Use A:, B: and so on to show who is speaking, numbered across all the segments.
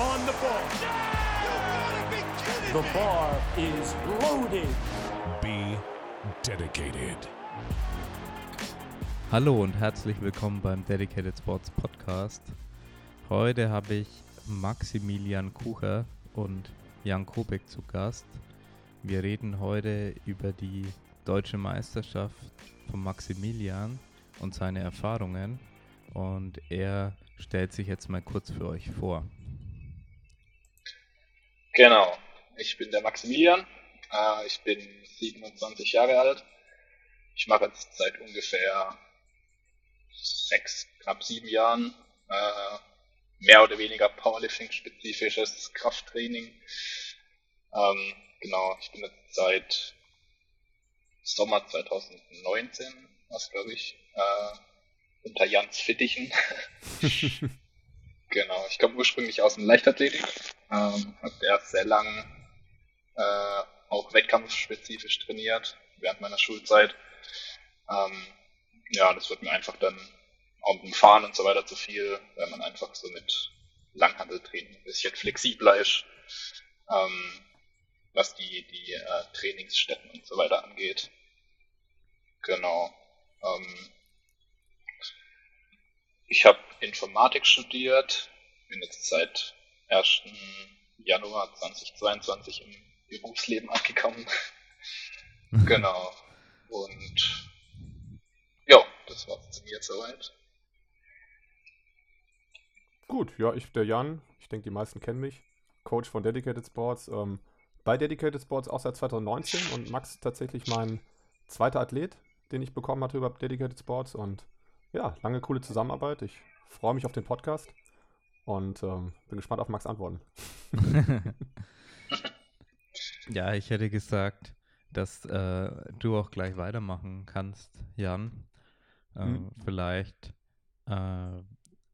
A: on the ball. The bar is loaded.
B: Be dedicated.
C: Hallo und herzlich willkommen beim Dedicated Sports Podcast. Heute habe ich Maximilian Kucher und Jan Kubek zu Gast. Wir reden heute über die deutsche Meisterschaft von Maximilian und seine Erfahrungen. Und er stellt sich jetzt mal kurz für euch vor.
D: Genau, ich bin der Maximilian, äh, ich bin 27 Jahre alt. Ich mache jetzt seit ungefähr sechs, knapp sieben Jahren äh, mehr oder weniger Powerlifting-spezifisches Krafttraining. Ähm, genau, ich bin jetzt seit Sommer 2019, was glaube ich, äh, unter Jans Fittichen. genau, ich komme ursprünglich aus dem Leichtathletik, ähm, habe erst sehr lang äh, auch wettkampfspezifisch trainiert während meiner Schulzeit. Ähm, ja, das wird mir einfach dann auch dem Fahren und so weiter zu viel, weil man einfach so mit Langhandeltraining ein bisschen flexibler ist, ähm, was die, die äh, Trainingsstätten und so weiter angeht. Genau. Ähm, ich habe Informatik studiert, bin jetzt seit 1. Januar 2022 im Berufsleben angekommen. genau. Und ja, das war's zu mir soweit.
E: Gut, ja, ich, der Jan, ich denke, die meisten kennen mich, Coach von Dedicated Sports, ähm, bei Dedicated Sports auch seit 2019 und Max tatsächlich mein zweiter Athlet, den ich bekommen hatte über Dedicated Sports und ja, lange coole Zusammenarbeit. Ich freue mich auf den Podcast und ähm, bin gespannt auf Max Antworten.
C: ja, ich hätte gesagt, dass äh, du auch gleich weitermachen kannst, Jan. Äh, hm. Vielleicht, äh,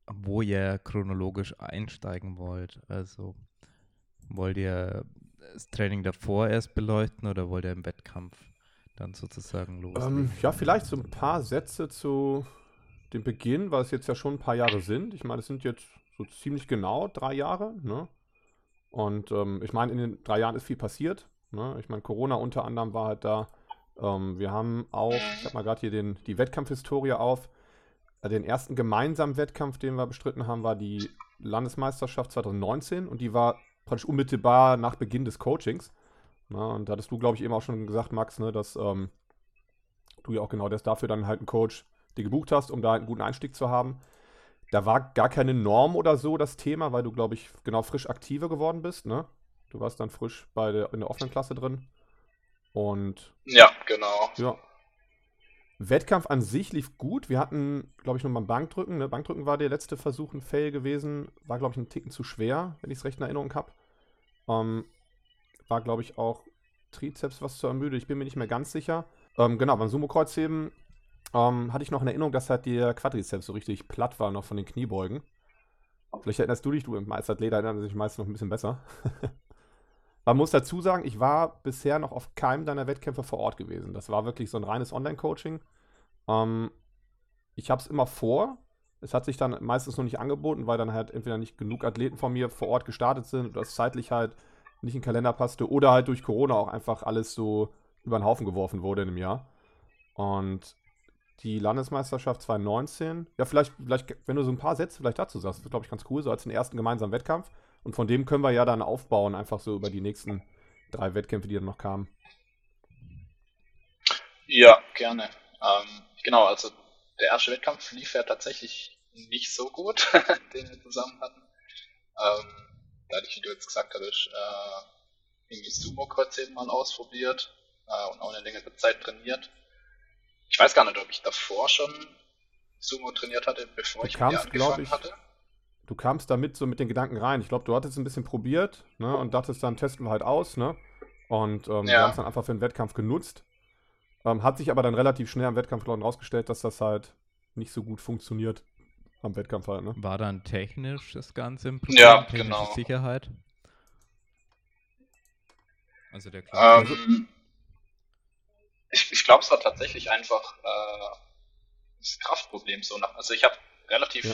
C: wo ihr chronologisch einsteigen wollt. Also wollt ihr das Training davor erst beleuchten oder wollt ihr im Wettkampf dann sozusagen loslegen?
E: Ähm, ja, vielleicht so ein paar Sätze zu dem Beginn, weil es jetzt ja schon ein paar Jahre sind. Ich meine, es sind jetzt so ziemlich genau drei Jahre. Ne? Und ähm, ich meine, in den drei Jahren ist viel passiert. Ne? Ich meine, Corona unter anderem war halt da. Ähm, wir haben auch, ich habe mal gerade hier den, die Wettkampfhistorie auf. Äh, den ersten gemeinsamen Wettkampf, den wir bestritten haben, war die Landesmeisterschaft 2019 und die war praktisch unmittelbar nach Beginn des Coachings. Ne? Und da hattest du, glaube ich, eben auch schon gesagt, Max, ne, dass ähm, du ja auch genau das dafür dann halt einen Coach die gebucht hast, um da einen guten Einstieg zu haben. Da war gar keine Norm oder so das Thema, weil du, glaube ich, genau frisch aktiver geworden bist, ne? Du warst dann frisch bei der, in der offenen Klasse drin. Und.
D: Ja, genau.
E: Ja. Wettkampf an sich lief gut. Wir hatten, glaube ich, nur mal Bankdrücken. Ne? Bankdrücken war der letzte Versuch ein Fail gewesen. War, glaube ich, ein Ticken zu schwer, wenn ich es recht in Erinnerung habe. Ähm, war, glaube ich, auch Trizeps was zu ermüde. Ich bin mir nicht mehr ganz sicher. Ähm, genau, beim Sumo-Kreuzheben ähm, hatte ich noch in Erinnerung, dass halt der Quadrizeps so richtig platt war noch von den Kniebeugen. Vielleicht erinnerst du dich, du als Athlet erinnerst dich meist noch ein bisschen besser. Man muss dazu sagen, ich war bisher noch auf keinem deiner Wettkämpfe vor Ort gewesen. Das war wirklich so ein reines Online-Coaching. Ähm, ich habe es immer vor. Es hat sich dann meistens noch nicht angeboten, weil dann halt entweder nicht genug Athleten von mir vor Ort gestartet sind oder es zeitlich halt nicht in den Kalender passte oder halt durch Corona auch einfach alles so über den Haufen geworfen wurde in einem Jahr. Und die Landesmeisterschaft 2019. Ja, vielleicht, vielleicht, wenn du so ein paar Sätze vielleicht dazu sagst, das glaube ich ganz cool, so als den ersten gemeinsamen Wettkampf. Und von dem können wir ja dann aufbauen, einfach so über die nächsten drei Wettkämpfe, die dann noch kamen.
D: Ja, gerne. Ähm, genau, also der erste Wettkampf lief ja tatsächlich nicht so gut, den wir zusammen hatten. Ähm, da hatte ich, wie du jetzt gesagt hattest, äh, irgendwie Sumo-Kreuzheben mal ausprobiert äh, und auch eine längere Zeit trainiert. Ich weiß gar nicht, ob ich davor schon Sumo trainiert hatte, bevor
E: du
D: ich
E: kamst,
D: angefangen
E: ich,
D: hatte.
E: Du kamst damit so mit den Gedanken rein. Ich glaube, du hattest ein bisschen probiert ne, und dachtest, dann testen wir halt aus. Ne? Und ähm, ja. wir haben es dann einfach für den Wettkampf genutzt. Ähm, hat sich aber dann relativ schnell am Wettkampf herausgestellt, dass das halt nicht so gut funktioniert am Wettkampf halt. Ne?
C: War dann technisch das Ganze im
D: Problem? Ja, genau.
C: Sicherheit?
D: Also der ähm, ich, ich glaube, es war tatsächlich einfach äh, das Kraftproblem so nach. Also ich habe relativ,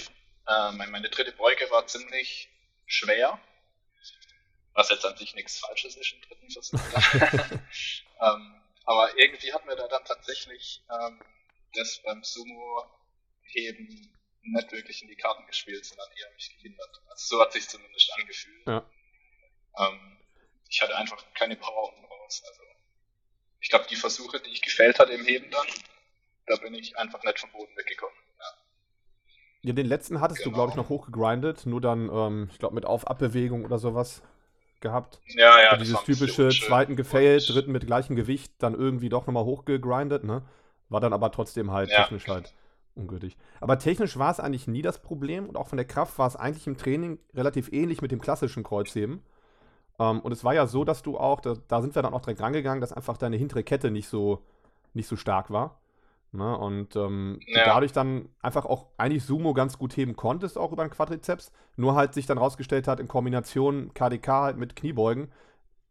D: ja. äh, meine, meine dritte Beuge war ziemlich schwer Was jetzt an sich nichts Falsches ist im dritten Versuch. ähm, aber irgendwie hat mir da dann tatsächlich ähm, das beim Sumo-Heben nicht wirklich in die Karten gespielt, sondern eher mich gehindert. Also so hat sich zumindest angefühlt.
E: Ja.
D: Ähm, ich hatte einfach keine Power unten raus. Also ich glaube, die Versuche, die ich gefällt hatte im Heben dann, da bin ich einfach nicht vom Boden weggekommen. Ja,
E: Ja, den letzten hattest du,
D: Genau.
E: glaube ich, noch hochgegrindet, nur dann, ähm, ich glaube, mit Auf-Abbewegung oder sowas gehabt.
D: ja, ja
E: So
D: das
E: dieses typische zweiten gefailt,
D: Und-
E: dritten mit gleichem Gewicht, dann irgendwie doch nochmal hochgegrindet, ne? War dann aber trotzdem halt
D: Ja.
E: technisch halt ungültig. Aber technisch war es eigentlich nie das Problem und auch von der Kraft war es eigentlich im Training relativ ähnlich mit dem klassischen Kreuzheben. Ähm, und es war ja so, dass du auch, da, da sind wir dann auch direkt rangegangen, dass einfach deine hintere Kette nicht so, nicht so stark war. Ne? Und ähm,
D: Ja.
E: dadurch dann einfach auch eigentlich Sumo ganz gut heben konntest, auch über den Quadrizeps. Nur halt sich dann rausgestellt hat, in Kombination KDK halt mit Kniebeugen,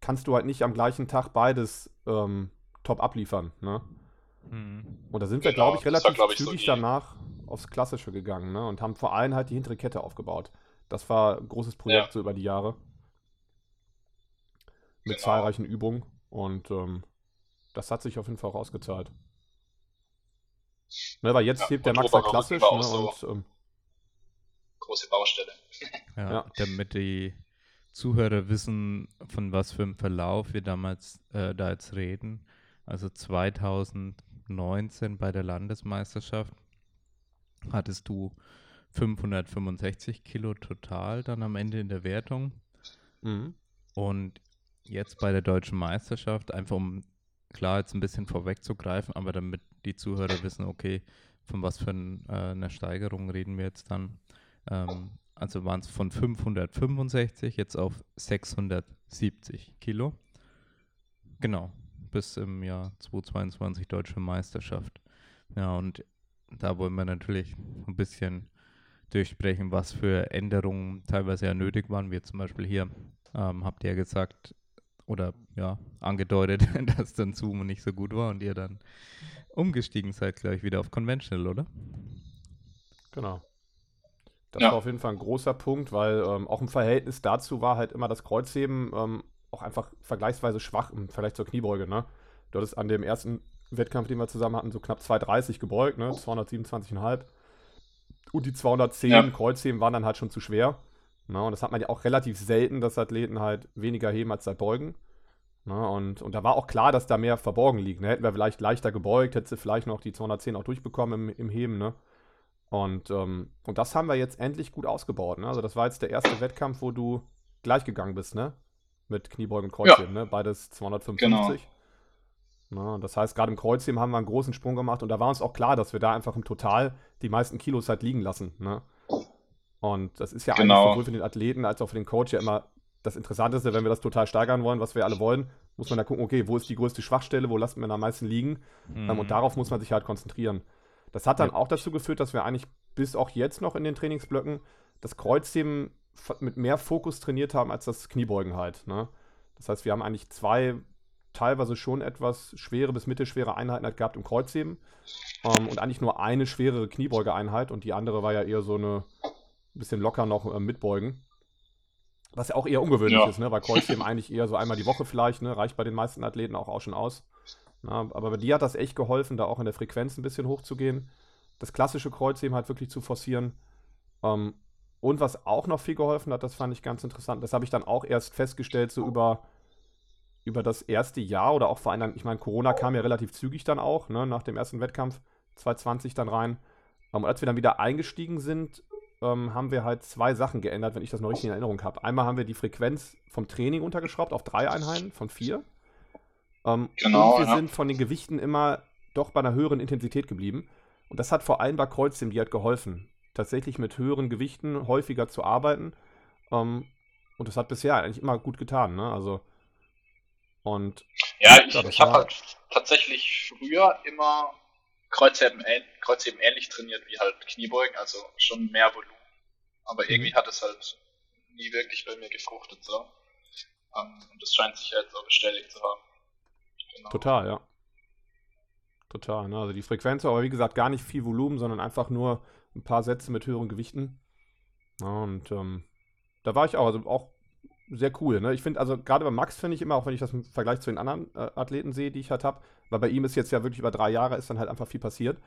E: kannst du halt nicht am gleichen Tag beides ähm, top abliefern. Ne?
C: Mhm.
E: Und da sind wir,
D: Genau,
E: glaube ich,
D: das war,
E: relativ
D: glaub ich, so
E: zügig
D: die-
E: danach aufs Klassische gegangen ne? und haben vor allem halt die hintere Kette aufgebaut. Das war ein großes Projekt
D: Ja.
E: so über die Jahre. Mit
D: Genau.
E: zahlreichen Übungen und ähm, das hat sich auf jeden Fall auch ausgezahlt. Ne, weil jetzt
D: Ja,
E: hebt der
D: und
E: Max halt klassisch ne,
D: so.
E: und ähm,
D: Große Baustelle.
C: Ja,
E: Ja.
C: damit die Zuhörer wissen, von was für einem Verlauf wir damals äh, da jetzt reden. Also 2019 bei der Landesmeisterschaft hattest du 565 Kilo total dann am Ende in der Wertung.
E: mhm.
C: Und jetzt bei der deutschen Meisterschaft, einfach um klar jetzt ein bisschen vorwegzugreifen, aber damit die Zuhörer wissen, okay, von was für ein, äh, einer Steigerung reden wir jetzt dann. Ähm, also waren es von 565 jetzt auf 670 Kilo. Genau, bis im Jahr 2022 deutsche Meisterschaft. Ja, und da wollen wir natürlich ein bisschen durchsprechen, was für Änderungen teilweise ja nötig waren, wie zum Beispiel hier ähm, habt ihr ja gesagt oder ja, angedeutet, dass dann Sumo nicht so gut war und ihr dann umgestiegen seid, gleich wieder auf Conventional, oder?
E: Genau. Das
D: Ja.
E: war auf jeden Fall ein großer Punkt, weil ähm, auch im Verhältnis dazu war halt immer das Kreuzheben ähm, auch einfach vergleichsweise schwach im Vergleich zur Kniebeuge. Ne? Du hattest an dem ersten Wettkampf, den wir zusammen hatten, so knapp 230 gebeugt, ne? 227,5. Und die 210
D: Ja.
E: Kreuzheben waren dann halt schon zu schwer. Ne? Und das hat man ja auch relativ selten, dass Athleten halt weniger heben als halt beugen. Ne? Und, und da war auch klar, dass da mehr verborgen liegt. Ne? Hätten wir vielleicht leichter gebeugt, hätte sie vielleicht noch die 210 auch durchbekommen im, im Heben. Ne? Und, ähm, und das haben wir jetzt endlich gut ausgebaut. Ne? Also das war jetzt der erste Wettkampf, wo du gleich gegangen bist, ne? Mit Kniebeugen und Kreuzheben, ne? Beides 255. Ne? Das heißt, gerade im Kreuzheben haben wir einen großen Sprung gemacht und da war uns auch klar, dass wir da einfach im Total die meisten Kilos halt liegen lassen. Ne? Und das ist ja
D: Genau.
E: eigentlich sowohl für den Athleten als auch für den Coach ja immer das Interessanteste, wenn wir das total steigern wollen, was wir alle wollen, muss man da gucken, okay, wo ist die größte Schwachstelle, wo lassen wir da am meisten liegen? Ähm,
C: Mhm.
E: und darauf muss man sich halt konzentrieren. Das hat dann
C: Ja.
E: auch dazu geführt, dass wir eigentlich bis auch jetzt noch in den Trainingsblöcken das Kreuzheben mit mehr Fokus trainiert haben als das Kniebeugen halt. Ne? Das heißt, wir haben eigentlich zwei teilweise schon etwas schwere bis mittelschwere Einheiten halt gehabt im Kreuzheben ähm, und eigentlich nur eine schwerere Kniebeugeeinheit und die andere war ja eher so eine bisschen locker noch äh, mitbeugen. Was ja auch eher ungewöhnlich
D: Ja.
E: ist, ne? weil Kreuzheben eigentlich eher so einmal die Woche vielleicht, ne? reicht bei den meisten Athleten auch, auch schon aus. Na, aber bei dir hat das echt geholfen, da auch in der Frequenz ein bisschen hochzugehen. Das klassische Kreuzheben halt wirklich zu forcieren. Ähm, und was auch noch viel geholfen hat, das fand ich ganz interessant, das habe ich dann auch erst festgestellt, so über, über das erste Jahr oder auch vor allem, ich meine, Corona kam ja relativ zügig dann auch, ne, nach dem ersten Wettkampf 2020 dann rein. Ähm, und als wir dann wieder eingestiegen sind, ähm, haben wir halt zwei Sachen geändert, wenn ich das noch richtig in Erinnerung habe. Einmal haben wir die Frequenz vom Training untergeschraubt auf drei Einheiten von vier. Ähm,
D: Genau,
E: und wir
D: ja.
E: sind von den Gewichten immer doch bei einer höheren Intensität geblieben. Und das hat vor allem bei Kreuzheben die hat geholfen, tatsächlich mit höheren Gewichten häufiger zu arbeiten. Ähm, und das hat bisher eigentlich immer gut getan. Ne? Also und
D: Ja, ich,
E: Ja,
D: ich habe halt tatsächlich früher immer Kreuzheben, Kreuzheben ähnlich trainiert wie halt Kniebeugen, also schon mehr Volumen. Aber
E: Mhm.
D: irgendwie hat es halt nie wirklich bei mir gefruchtet so. Ähm, und das scheint sich ja jetzt auch bestätigt zu haben. Genau.
E: Total, ja. Total, ne? Also die Frequenz, aber wie gesagt, gar nicht viel Volumen, sondern einfach nur ein paar Sätze mit höheren Gewichten. Ja, und ähm, da war ich auch, also auch sehr cool. Ne? Ich finde, also gerade bei Max finde ich immer, auch wenn ich das im Vergleich zu den anderen äh, Athleten sehe, die ich halt habe, weil bei ihm ist jetzt ja wirklich über drei Jahre, ist dann halt einfach viel passiert.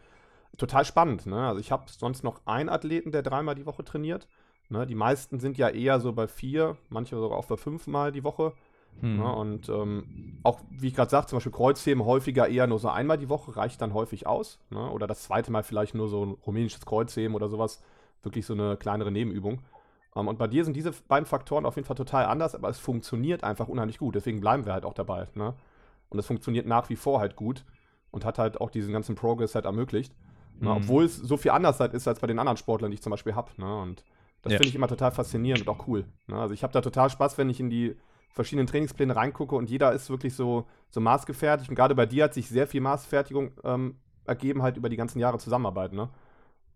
E: Total spannend. Ne? Also ich habe sonst noch einen Athleten, der dreimal die Woche trainiert. Ne? Die meisten sind ja eher so bei vier, manche sogar auch bei fünfmal die Woche.
C: Hm.
E: Ne? Und ähm, auch, wie ich gerade sagte, zum Beispiel Kreuzheben häufiger eher nur so einmal die Woche reicht dann häufig aus. Ne? Oder das zweite Mal vielleicht nur so ein rumänisches Kreuzheben oder sowas. Wirklich so eine kleinere Nebenübung. Um, ähm, und bei dir sind diese beiden Faktoren auf jeden Fall total anders, aber es funktioniert einfach unheimlich gut. Deswegen bleiben wir halt auch dabei. Ne? Und es funktioniert nach wie vor halt gut und hat halt auch diesen ganzen Progress halt ermöglicht. Ne?
C: Mhm.
E: Obwohl es so viel anders halt ist als bei den anderen Sportlern, die ich zum Beispiel habe. Ne? Und das
C: Ja.
E: finde ich immer total faszinierend und auch cool. Ne? Also ich habe da total Spaß, wenn ich in die verschiedenen Trainingspläne reingucke und jeder ist wirklich so, so maßgefertigt. Und gerade bei dir hat sich sehr viel Maßfertigung ähm, ergeben, halt über die ganzen Jahre Zusammenarbeit. Ne?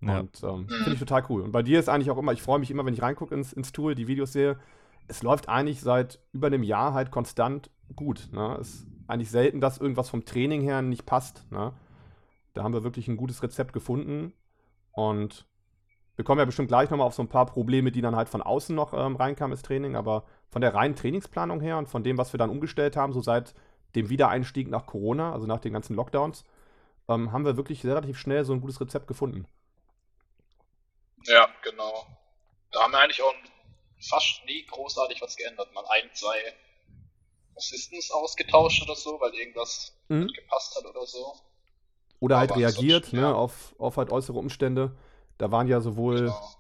C: Ja.
E: Und ähm, finde ich total cool. Und bei dir ist eigentlich auch immer, ich freue mich immer, wenn ich reingucke ins, ins Tool, die Videos sehe. Es läuft eigentlich seit über einem Jahr halt konstant gut. Ne? Es ist eigentlich selten, dass irgendwas vom Training her nicht passt. Ne? Da haben wir wirklich ein gutes Rezept gefunden. Und wir kommen ja bestimmt gleich nochmal auf so ein paar Probleme, die dann halt von außen noch ähm, reinkamen ins Training. Aber von der reinen Trainingsplanung her und von dem, was wir dann umgestellt haben, so seit dem Wiedereinstieg nach Corona, also nach den ganzen Lockdowns, ähm, haben wir wirklich relativ schnell so ein gutes Rezept gefunden.
D: Ja, genau. Da haben wir eigentlich auch fast nie großartig was geändert. Mal ein, zwei Assistants ausgetauscht oder so, weil irgendwas
E: Mhm.
D: nicht gepasst hat oder so.
E: Oder halt
D: Aber
E: reagiert ne,
D: ja.
E: auf, auf halt äußere Umstände. Da waren ja sowohl
D: Genau.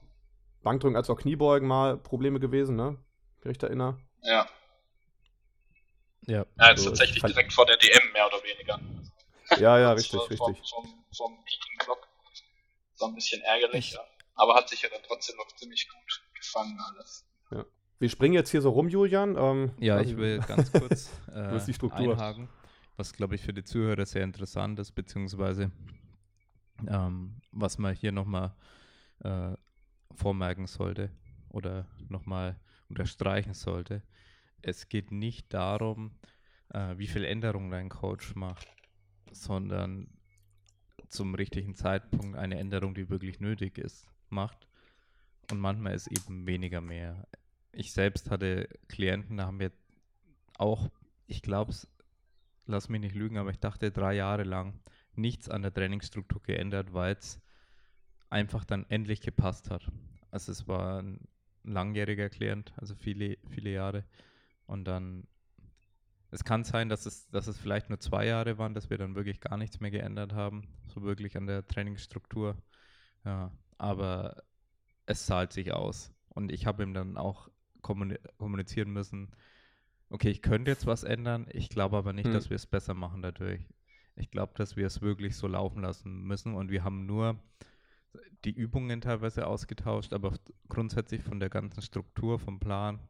E: Bankdrücken als auch Kniebeugen mal Probleme gewesen, ne? Wenn ich mich erinnere.
D: Ja.
C: Ja.
D: Ja, jetzt
E: Also,
D: tatsächlich
E: fand-
D: direkt vor der DM mehr oder weniger.
E: Ja, ja, richtig,
D: war vom,
E: richtig.
D: Vom, vom Peking Clock. So ein bisschen ärgerlich, ja. Aber hat sich ja dann trotzdem noch ziemlich gut gefangen alles.
E: Wir springen jetzt hier so rum, Julian. Ähm,
C: Ja,
E: weiß
C: ich will ganz kurz äh,
E: die Struktur?
C: einhaken, was glaube ich für die Zuhörer sehr interessant ist, beziehungsweise ähm, was man hier nochmal äh, vormerken sollte oder nochmal unterstreichen sollte. Es geht nicht darum, äh, wie viel Änderungen dein Coach macht, sondern zum richtigen Zeitpunkt eine Änderung, die wirklich nötig ist, macht. Und manchmal ist eben weniger mehr. Ich selbst hatte Klienten, da haben wir auch, ich glaube, lass mich nicht lügen, aber ich dachte drei Jahre lang nichts an der Trainingsstruktur geändert, weil es einfach dann endlich gepasst hat. Also es war ein langjähriger Klient, also viele, viele Jahre. Und dann, es kann sein, dass es, dass es vielleicht nur zwei Jahre waren, dass wir dann wirklich gar nichts mehr geändert haben, so wirklich an der Trainingsstruktur. Ja, aber es zahlt sich aus. Und ich habe ihm dann auch kommuni kommunizieren müssen, okay, ich könnte jetzt was ändern, ich glaube aber nicht,
E: Hm.
C: dass wir es besser machen dadurch. Ich glaube, dass wir es wirklich so laufen lassen müssen und wir haben nur die Übungen teilweise ausgetauscht, aber grundsätzlich von der ganzen Struktur, vom Plan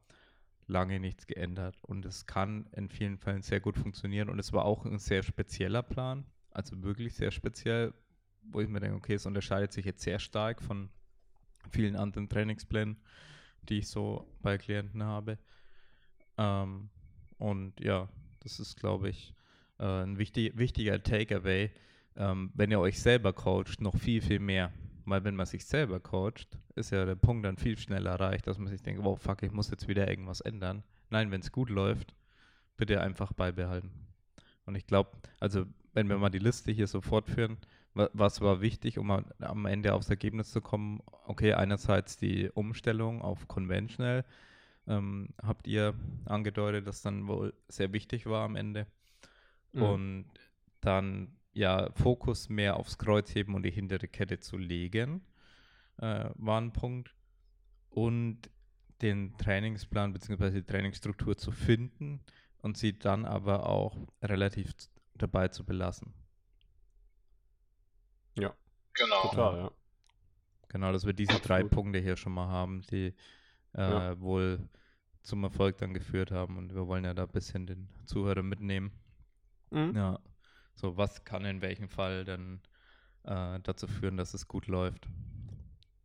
C: lange nichts geändert. Und es kann in vielen Fällen sehr gut funktionieren und es war auch ein sehr spezieller Plan, also wirklich sehr speziell, wo ich mir denke, okay, es unterscheidet sich jetzt sehr stark von vielen anderen Trainingsplänen, die ich so bei Klienten habe. Ähm, und ja, das ist, glaube ich, äh, ein wichtig, wichtiger Takeaway, ähm, wenn ihr euch selber coacht, noch viel, viel mehr. Weil wenn man sich selber coacht, ist ja der Punkt dann viel schneller erreicht, dass man sich denkt, wow, fuck, ich muss jetzt wieder irgendwas ändern. Nein, wenn es gut läuft, bitte einfach beibehalten. Und ich glaube, also wenn wir mal die Liste hier so fortführen, was war wichtig, um am- Ende aufs Ergebnis zu kommen? Okay, einerseits die Umstellung auf Conventional, ähm, habt ihr angedeutet, dass dann wohl sehr wichtig war am Ende.
E: Mhm.
C: Und dann ja Fokus mehr aufs Kreuzheben und die hintere Kette zu legen, äh, war ein Punkt. Und den Trainingsplan bzw. die Trainingsstruktur zu finden und sie dann aber auch relativ dabei zu belassen.
D: Genau.
E: Total, ja.
C: Genau, dass wir diese drei. Punkte hier schon mal haben, die äh,
E: Ja.
C: wohl zum Erfolg dann geführt haben. Und wir wollen ja da ein bisschen den Zuhörer mitnehmen.
E: Mhm.
C: Ja, so was kann in welchem Fall dann äh, dazu führen, dass es gut läuft.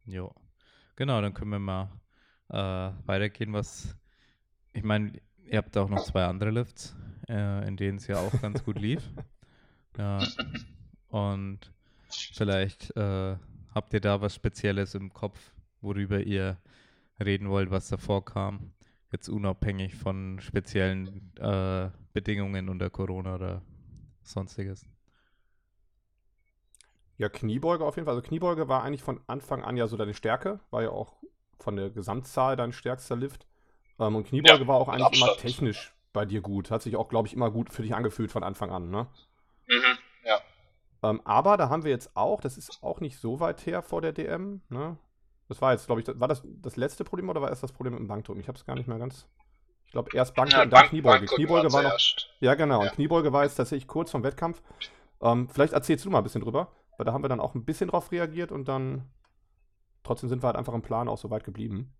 C: Jo, genau, dann können wir mal äh, weitergehen, was, ich meine, ihr habt auch noch zwei andere Lifts, äh, in denen es ja auch ganz gut lief. Ja, und vielleicht äh, habt ihr da was Spezielles im Kopf, worüber ihr reden wollt, was davor kam. Jetzt unabhängig von speziellen äh, Bedingungen unter Corona oder sonstiges.
E: Ja, Kniebeuge auf jeden Fall. Also Kniebeuge war eigentlich von Anfang an ja so deine Stärke, war ja auch von der Gesamtzahl dein stärkster Lift. Ähm, und Kniebeuge
D: Ja,
E: war auch eigentlich immer technisch bei dir gut. Hat sich auch, glaube ich, immer gut für dich angefühlt von Anfang an, ne?
D: Mhm.
E: Ähm, aber da haben wir jetzt auch, das ist auch nicht so weit her vor der DM, ne? Das war jetzt, glaube ich, das, war das das letzte Problem oder war erst das Problem mit dem Bankdrücken? Ich habe es gar nicht mehr ganz. Ich glaube, erst Bankdrücken
D: Ja,
E: und dann
D: Bank-
E: Kniebeuge.
D: Bankdrücken
E: Kniebeuge war noch. Ja, genau.
D: Ja.
E: Und Kniebeuge war jetzt tatsächlich kurz vom Wettkampf. Ähm, vielleicht erzählst du mal ein bisschen drüber, weil da haben wir dann auch ein bisschen drauf reagiert und dann trotzdem sind wir halt einfach im Plan auch so weit geblieben.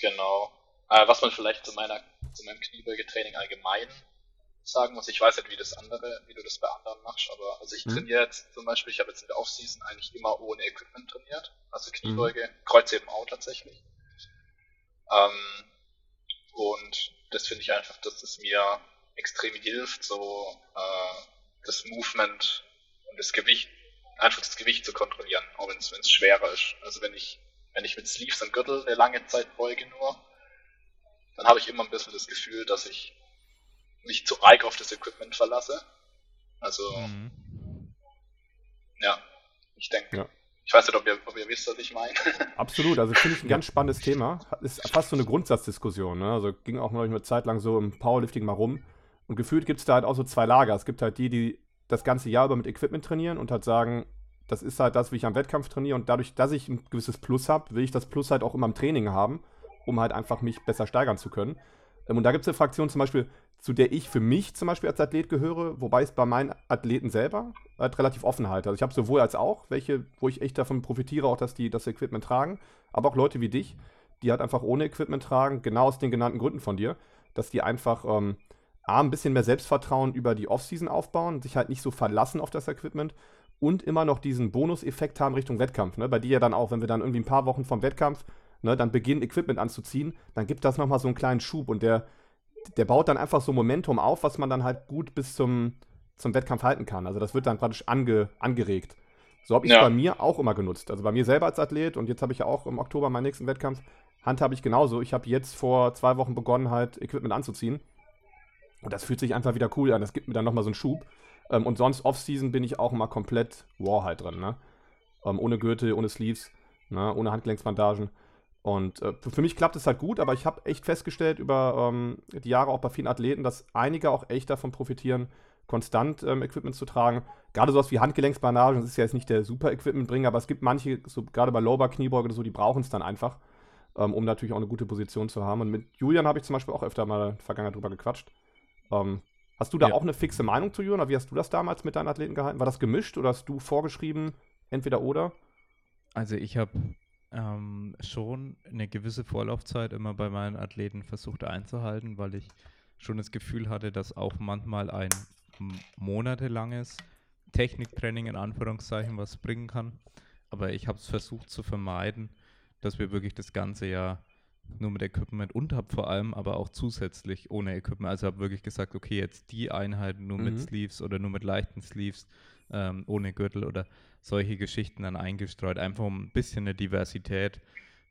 D: Genau. Äh, was man vielleicht zu meiner, zu meinem Kniebeugetraining allgemein sagen muss, ich weiß nicht, wie das andere, wie du das bei anderen machst, aber also ich
E: Mhm.
D: trainiere jetzt zum Beispiel, ich habe jetzt in der Offseason eigentlich immer ohne Equipment trainiert. Also
E: Mhm.
D: Kniebeuge, Kreuzheben auch tatsächlich. Ähm, und das finde ich einfach, dass es mir extrem hilft, so äh, das Movement und das Gewicht, einfach das Gewicht zu kontrollieren, auch wenn es schwerer ist. Also wenn ich, wenn ich mit Sleeves und Gürtel eine lange Zeit beuge nur, dann habe ich immer ein bisschen das Gefühl, dass ich mich zu arg auf das Equipment verlasse. Also,
C: Mhm.
D: ja, ich denke,
E: Ja.
D: ich weiß nicht, ob ihr, ob ihr wisst, was ich meine.
E: Absolut, also finde ich ein ganz spannendes Thema. Ist fast so eine Grundsatzdiskussion. Ne? Also ging auch noch eine Zeit lang so im Powerlifting mal rum. Und gefühlt gibt es da halt auch so zwei Lager. Es gibt halt die, die das ganze Jahr über mit Equipment trainieren und halt sagen, das ist halt das, wie ich am Wettkampf trainiere. Und dadurch, dass ich ein gewisses Plus habe, will ich das Plus halt auch immer im Training haben, um halt einfach mich besser steigern zu können. Ähm, Und da gibt es eine Fraktion zum Beispiel, zu der ich für mich zum Beispiel als Athlet gehöre, wobei ich es bei meinen Athleten selber halt relativ offen halte. Also ich habe sowohl als auch welche, wo ich echt davon profitiere, auch dass die das Equipment tragen, aber auch Leute wie dich, die halt einfach ohne Equipment tragen, genau aus den genannten Gründen von dir, dass die einfach ähm, A, ein bisschen mehr Selbstvertrauen über die Offseason aufbauen, sich halt nicht so verlassen auf das Equipment und immer noch diesen Bonuseffekt haben Richtung Wettkampf. Ne? Bei dir ja dann auch, wenn wir dann irgendwie ein paar Wochen vom Wettkampf ne, dann beginnen, Equipment anzuziehen, dann gibt das nochmal so einen kleinen Schub und der, der baut dann einfach so Momentum auf, was man dann halt gut bis zum, zum Wettkampf halten kann. Also das wird dann praktisch ange, angeregt. So habe ich es
D: Ja.
E: bei mir auch immer genutzt. Also bei mir selber als Athlet und jetzt habe ich ja auch im Oktober meinen nächsten Wettkampf, handhabe ich genauso. Ich habe jetzt vor zwei Wochen begonnen, halt Equipment anzuziehen. Und das fühlt sich einfach wieder cool an. Das gibt mir dann nochmal so einen Schub. Ähm, und sonst Off-Season bin ich auch immer komplett War halt drin, ne? Ähm, ohne Gürtel, ohne Sleeves, ne? ohne Handgelenksbandagen. Und äh, für mich klappt es halt gut, aber ich habe echt festgestellt über ähm, die Jahre auch bei vielen Athleten, dass einige auch echt davon profitieren, konstant ähm, Equipment zu tragen. Gerade sowas wie Handgelenksbandagen, das ist ja jetzt nicht der super Equipmentbringer, aber es gibt manche, so gerade bei Lower Kniebeuge oder so, die brauchen es dann einfach, ähm, um natürlich auch eine gute Position zu haben. Und mit Julian habe ich zum Beispiel auch öfter mal in der Vergangenheit drüber gequatscht. Ähm, hast du da
C: Ja.
E: auch eine fixe Meinung zu, Julian? Oder wie hast du das damals mit deinen Athleten gehalten? War das gemischt oder hast du vorgeschrieben, entweder oder?
C: Also ich habe ähm, schon eine gewisse Vorlaufzeit immer bei meinen Athleten versucht einzuhalten, weil ich schon das Gefühl hatte, dass auch manchmal ein monatelanges Techniktraining in Anführungszeichen was bringen kann. Aber ich habe es versucht zu vermeiden, dass wir wirklich das ganze Jahr nur mit Equipment und habe vor allem aber auch zusätzlich ohne Equipment, also habe wirklich gesagt, okay, jetzt die Einheiten nur mit
E: Mhm.
C: Sleeves oder nur mit leichten Sleeves, ähm, ohne Gürtel oder solche Geschichten dann eingestreut, einfach um ein bisschen eine Diversität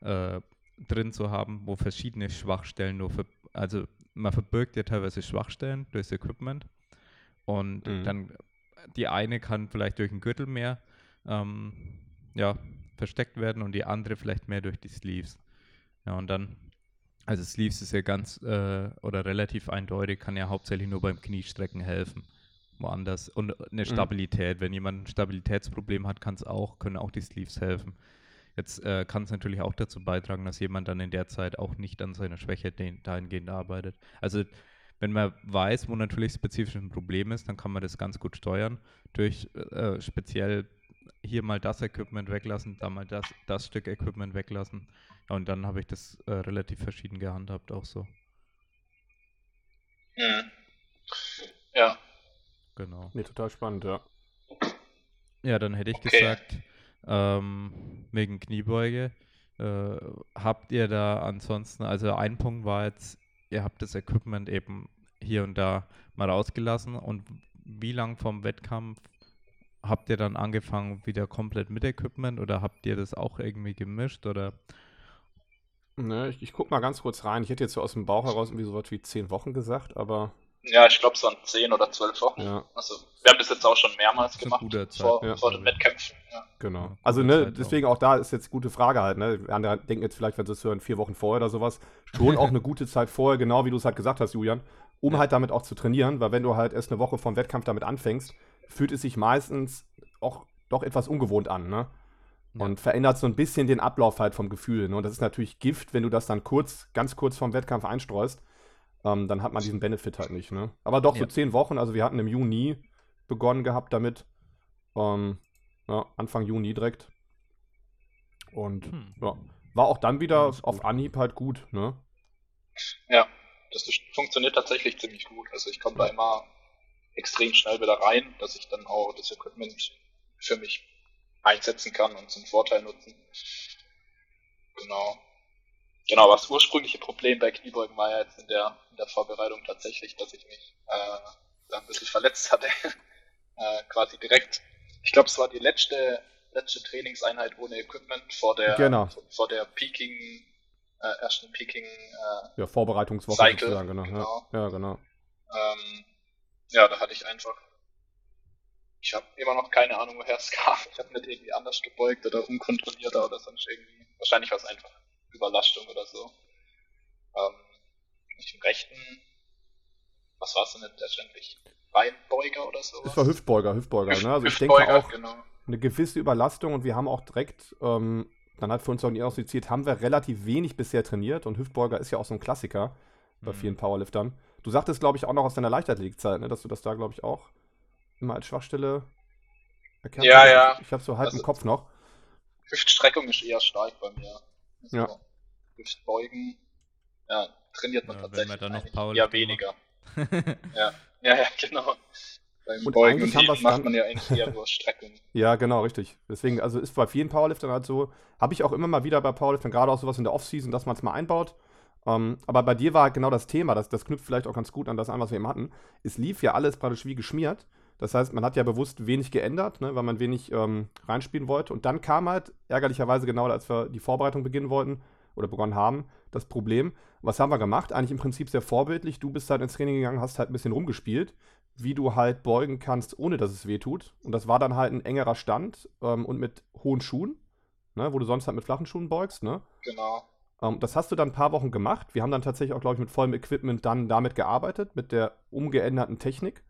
C: äh, drin zu haben, wo verschiedene Schwachstellen nur, ver also man verbirgt ja teilweise Schwachstellen durchs Equipment und
E: Mhm.
C: dann die eine kann vielleicht durch den Gürtel mehr ähm, ja, versteckt werden und die andere vielleicht mehr durch die Sleeves. Ja, und dann, also Sleeves ist ja ganz äh, oder relativ eindeutig, kann ja hauptsächlich nur beim Kniestrecken helfen. Woanders. Und eine Stabilität. Wenn jemand ein Stabilitätsproblem hat, kann es auch, können auch die Sleeves helfen. Jetzt äh, kann es natürlich auch dazu beitragen, dass jemand dann in der Zeit auch nicht an seiner Schwäche den, dahingehend arbeitet. Also wenn man weiß, wo natürlich spezifisch ein Problem ist, dann kann man das ganz gut steuern durch äh, speziell hier mal das Equipment weglassen, da mal das, das Stück Equipment weglassen. Ja, und dann habe ich das äh, relativ verschieden gehandhabt, auch so.
D: Mhm. Ja,
C: Genau.
E: Nee, total spannend, ja.
C: Ja, dann hätte ich
D: Okay.
C: gesagt, ähm, wegen Kniebeuge, äh, habt ihr da ansonsten, also ein Punkt war jetzt, ihr habt das Equipment eben hier und da mal rausgelassen und wie lang vom Wettkampf habt ihr dann angefangen wieder komplett mit Equipment oder habt ihr das auch irgendwie gemischt oder
E: Ne, ich, ich guck mal ganz kurz rein. Ich hätte jetzt so aus dem Bauch heraus irgendwie so was wie zehn Wochen gesagt, aber
D: Ja, ich glaube, es waren 10 oder 12 Wochen.
E: ja,
D: Also, wir haben das jetzt auch schon mehrmals gemacht vor,
C: Zeitpunkt,
D: vor den. Wettkämpfen. Ja.
E: genau.
C: Ja,
E: Also, ne, deswegen auch da ist jetzt gute Frage halt, ne? Andere denken jetzt vielleicht, wenn sie es hören, vier Wochen vorher oder sowas, schon auch eine gute Zeit vorher, genau wie du es halt gesagt hast, Julian, um
C: Ja.
E: halt damit auch zu trainieren, weil wenn du halt erst eine Woche vom Wettkampf damit anfängst, fühlt es sich meistens auch doch etwas ungewohnt an, ne?
C: Ja.
E: Und verändert so ein bisschen den Ablauf halt vom Gefühl. Ne? Und das ist natürlich Gift, wenn du das dann kurz, ganz kurz vorm Wettkampf einstreust. Ähm, dann hat man diesen Benefit halt nicht. Ne? Aber doch, so
C: Ja.
E: zehn Wochen. Also wir hatten im Juni begonnen gehabt damit. Ähm, ja, Anfang Juni direkt. Und
C: Hm.
E: ja, war auch dann wieder auf. Anhieb halt gut. Ne?
D: ja, das funktioniert tatsächlich ziemlich gut. Also, ich komme da immer extrem schnell wieder rein, dass ich dann auch das Equipment für mich einsetzen kann und zum Vorteil nutzen. Genau. Genau, aber das ursprüngliche Problem bei Kniebeugen war ja jetzt in der, in der Vorbereitung tatsächlich, dass ich mich äh, da ein bisschen verletzt hatte. äh, quasi direkt. Ich glaube, es war die letzte, letzte Trainingseinheit ohne Equipment vor der,
E: Genau.
D: vor der Peaking, äh, ersten Peaking äh,
E: Ja, Vorbereitungswoche
D: Cycle,
E: sozusagen, genau.
D: genau.
E: Ja, ja, genau.
D: ähm, ja, da hatte ich einfach. Ich habe immer noch keine Ahnung, woher es kam. Ich habe nicht irgendwie anders gebeugt oder unkontrollierter oder sonst irgendwie. Wahrscheinlich war es einfach Überlastung oder so. Ähm, ich im rechten, was war es denn nicht letztendlich? Beinbeuger oder so?
E: Es war Hüftbeuger, Hüftbeuger. Ne? Also ich denke auch,
D: genau.
E: eine gewisse Überlastung und wir haben auch direkt, ähm, dann hat für uns auch diagnostiziert, haben wir relativ wenig bisher trainiert und Hüftbeuger ist ja auch so ein Klassiker bei
C: Mhm.
E: vielen Powerliftern. Du sagtest, glaube ich, auch noch aus deiner Leichtathletikzeit, ne, dass du das da, glaube ich, auch immer als Schwachstelle erkannt
D: Ja,
E: hast.
D: ja.
E: Ich, ich habe so halb
D: Also-
E: im Kopf noch.
D: Hüftstreckung ist eher stark bei mir. Also
E: Ja.
D: Hüftbeugen, ja, trainiert man
C: Ja, wenn
D: tatsächlich
C: man dann noch
D: eher weniger. Ja, ja, ja, genau. Beim
E: Und
D: Beugen und Heben macht
E: dann-
D: man ja eigentlich eher nur Streckung.
E: Ja, genau, richtig. Deswegen, also ist bei vielen Powerliftern halt so, habe ich auch immer mal wieder bei Powerliftern, gerade auch sowas in der Offseason, dass man es mal einbaut. Ähm, aber bei dir war halt genau das Thema, das, das knüpft vielleicht auch ganz gut an das an, was wir eben hatten. Es lief ja alles praktisch wie geschmiert. Das heißt, man hat ja bewusst wenig geändert, ne, weil man wenig ähm, reinspielen wollte. Und dann kam halt ärgerlicherweise genau, als wir die Vorbereitung beginnen wollten oder begonnen haben, das Problem. Was haben wir gemacht? Eigentlich im Prinzip sehr vorbildlich. Du bist halt ins Training gegangen, hast halt ein bisschen rumgespielt, wie du halt beugen kannst, ohne dass es weh tut. Und das war dann halt ein engerer Stand ähm, und mit hohen Schuhen, ne, wo du sonst halt mit flachen Schuhen beugst. Ne?
D: Genau.
E: Ähm, das hast du dann ein paar Wochen gemacht. Wir haben dann tatsächlich auch, glaube ich, mit vollem Equipment dann damit gearbeitet, mit der umgeänderten Technik.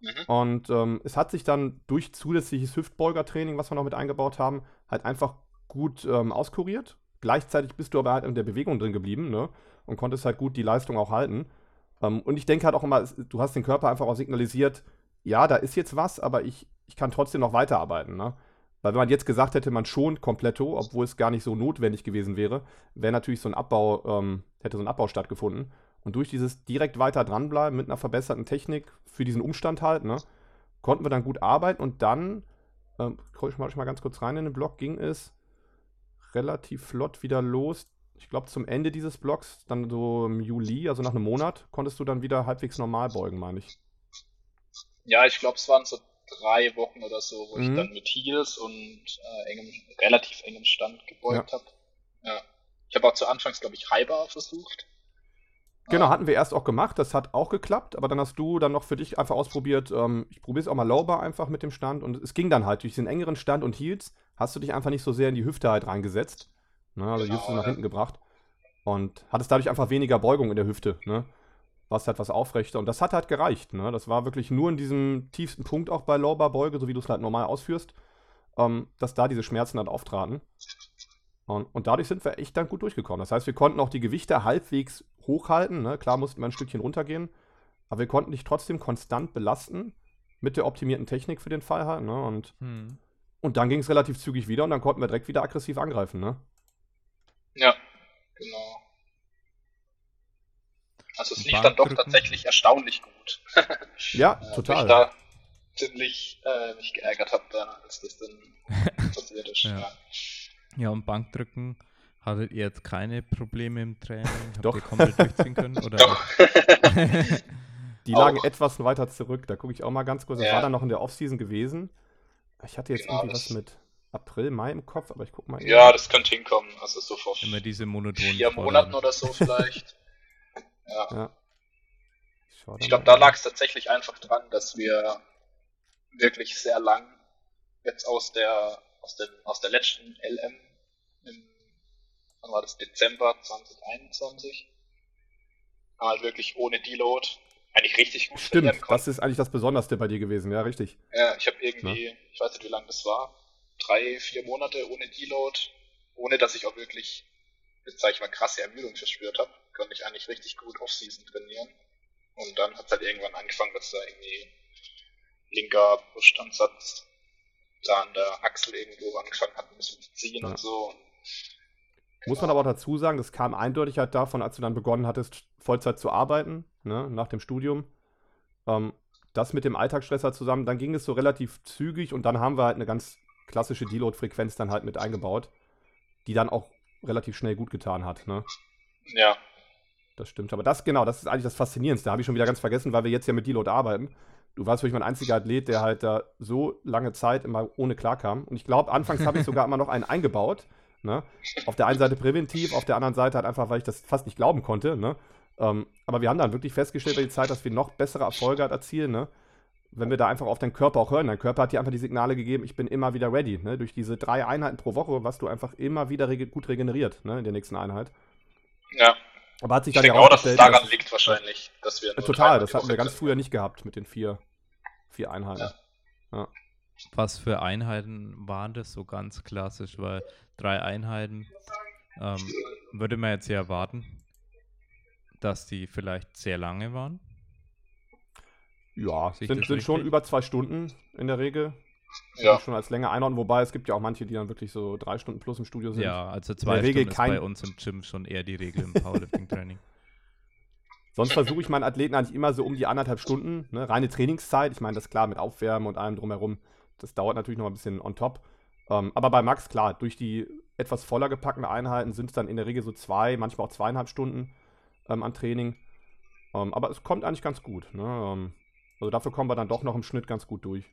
D: Mhm.
E: Und ähm, es hat sich dann durch zusätzliches Hüftbeugertraining, was wir noch mit eingebaut haben, halt einfach gut ähm, auskuriert. Gleichzeitig bist du aber halt in der Bewegung drin geblieben ne? und konntest halt gut die Leistung auch halten. Ähm, und ich denke halt auch immer, du hast den Körper einfach auch signalisiert, ja, da ist jetzt was, aber ich, ich kann trotzdem noch weiterarbeiten. Ne? Weil wenn man jetzt gesagt hätte, man schont kompletto, obwohl es gar nicht so notwendig gewesen wäre, wäre natürlich so ein Abbau, ähm, hätte so ein Abbau stattgefunden. Und durch dieses direkt weiter dranbleiben mit einer verbesserten Technik für diesen Umstand halt, ne, konnten wir dann gut arbeiten und dann, ähm, ich mal, ich mal ganz kurz rein in den Blog, ging es relativ flott wieder los. Ich glaube, zum Ende dieses Blogs, dann so im Juli, also nach einem Monat, konntest du dann wieder halbwegs normal beugen, meine ich.
D: Ja, ich glaube, es waren so drei Wochen oder so, wo
E: Mhm.
D: ich dann mit Heels und äh, engem, relativ engem Stand gebeugt habe. Ja. Ich habe auch zu Anfangs, glaube ich, Highbar versucht.
E: Genau,
D: Ähm,
E: hatten wir erst auch gemacht, das hat auch geklappt, aber dann hast du dann noch für dich einfach ausprobiert, ähm, ich probiere es auch mal Lowbar einfach mit dem Stand und es ging dann halt durch den engeren Stand und Heels, hast du dich einfach nicht so sehr in die Hüfte halt reingesetzt, ne, also die
D: Genau,
E: Hüfte nach
D: ja.
E: hinten gebracht und hattest dadurch einfach weniger Beugung in der Hüfte, ne, warst halt was aufrechter und das hat halt gereicht, ne, das war wirklich nur in diesem tiefsten Punkt auch bei Lowbar-Beuge, so wie du es halt normal ausführst, ähm, dass da diese Schmerzen dann auftraten. Und, und dadurch sind wir echt dann gut durchgekommen. Das heißt, wir konnten auch die Gewichte halbwegs hochhalten. Ne? Klar mussten wir ein Stückchen runtergehen, aber wir konnten dich trotzdem konstant belasten mit der optimierten Technik für den Fall halt. Ne? Und,
C: Hm.
E: und dann ging es relativ zügig wieder und dann konnten wir direkt wieder aggressiv angreifen. Ne?
D: Ja, genau. Also es lief dann doch tatsächlich erstaunlich gut.
E: Ja,
D: Äh, Wo ich
E: total.
D: da ziemlich äh, mich geärgert habe, da, als das dann passiert ist.
C: Ja.
D: Ja.
C: Ja, und Bankdrücken hattet ihr jetzt keine Probleme im Training? Habt
E: Doch.
C: ihr komplett durchziehen können? Oder?
D: Doch.
E: Die lagen
D: Auch.
E: etwas weiter zurück. Da gucke ich auch mal ganz kurz. Das
D: Ja.
E: war dann noch in der Offseason gewesen. Ich hatte jetzt
D: Genau,
E: irgendwie was mit. April, Mai im Kopf, aber ich guck mal.
D: Ja, das könnte hinkommen. Also so vor
C: Immer diese monotonen
D: vier. Monaten oder so vielleicht. ja.
E: Ja. Ich,
D: Ich glaube, da lag es tatsächlich einfach dran, dass wir wirklich sehr lang jetzt aus der aus dem aus der letzten LM wann war das Dezember 2021 halt wirklich ohne Deload eigentlich richtig gut
E: Stimmt, das ist eigentlich das Besonderste bei dir gewesen, ja, richtig.
D: Ja, ich habe irgendwie, ich weiß nicht, wie lange das war, drei, vier Monate ohne Deload, ohne dass ich auch wirklich, jetzt sage ich mal, krasse Ermüdung verspürt habe, konnte ich eigentlich richtig gut Off-Season trainieren. Und dann hat es halt irgendwann angefangen, dass da irgendwie linker Bruststandsatz da an der Achsel irgendwo angefangen hat, ein bisschen zu ziehen
E: Ja.
D: und so.
E: Muss man aber auch dazu sagen, das kam eindeutig halt davon, als du dann begonnen hattest, Vollzeit zu arbeiten, ne, nach dem Studium. Ähm, das mit dem Alltagsstresser zusammen, dann ging es so relativ zügig und dann haben wir halt eine ganz klassische Deload-Frequenz dann halt mit eingebaut, die dann auch relativ schnell gut getan hat, ne?
D: Ja,
E: Das stimmt. Aber das, genau, das ist eigentlich das Faszinierendste. Habe ich schon wieder ganz vergessen, weil wir jetzt ja mit Deload arbeiten. Du warst wirklich mein einziger Athlet, der halt da so lange Zeit immer ohne klarkam. Und ich glaube, anfangs habe ich sogar immer noch einen eingebaut. Ne? Auf der einen Seite präventiv, auf der anderen Seite halt einfach, weil ich das fast nicht glauben konnte. Ne? Ähm, aber wir haben dann wirklich festgestellt über die Zeit, dass wir noch bessere Erfolge halt erzielen. Ne? Wenn wir da einfach auf deinen Körper auch hören. Dein Körper hat dir einfach die Signale gegeben, ich bin immer wieder ready. Ne? Durch diese drei Einheiten pro Woche, was du einfach immer wieder rege gut regeneriert ne? in der nächsten Einheit.
D: ja.
E: Aber hat sich
D: Ich
E: dann
D: denke auch, dass es daran
E: dass-
D: liegt wahrscheinlich, dass wir
E: Total, das hatten wir ganz früher nicht gehabt mit den vier, vier Einheiten.
D: Ja.
C: Was für Einheiten waren das so ganz klassisch? Weil drei Einheiten ähm, würde man jetzt ja erwarten, dass die vielleicht sehr lange waren.
E: Ja,
C: Sehe
E: sind, sind schon über zwei Stunden in der Regel.
D: Ja.
E: Schon als Länge einordnen, wobei es gibt ja auch manche, die dann wirklich so drei Stunden plus im Studio sind.
C: Ja, also zwei
E: der Regel
C: Stunden ist
E: kein-
C: bei uns im Gym schon eher die Regel im Powerlifting-Training.
E: Sonst versuche ich meinen Athleten eigentlich immer so um die anderthalb Stunden, ne? reine Trainingszeit. Ich meine, das ist klar mit Aufwärmen und allem drumherum. Das dauert natürlich noch ein bisschen on top. Ähm, aber bei Max, klar, durch die etwas voller gepackten Einheiten sind es dann in der Regel so zwei, manchmal auch zweieinhalb Stunden ähm, an Training. Ähm, aber es kommt eigentlich ganz gut. Ne? Ähm, also dafür kommen wir dann doch noch im Schnitt ganz gut durch.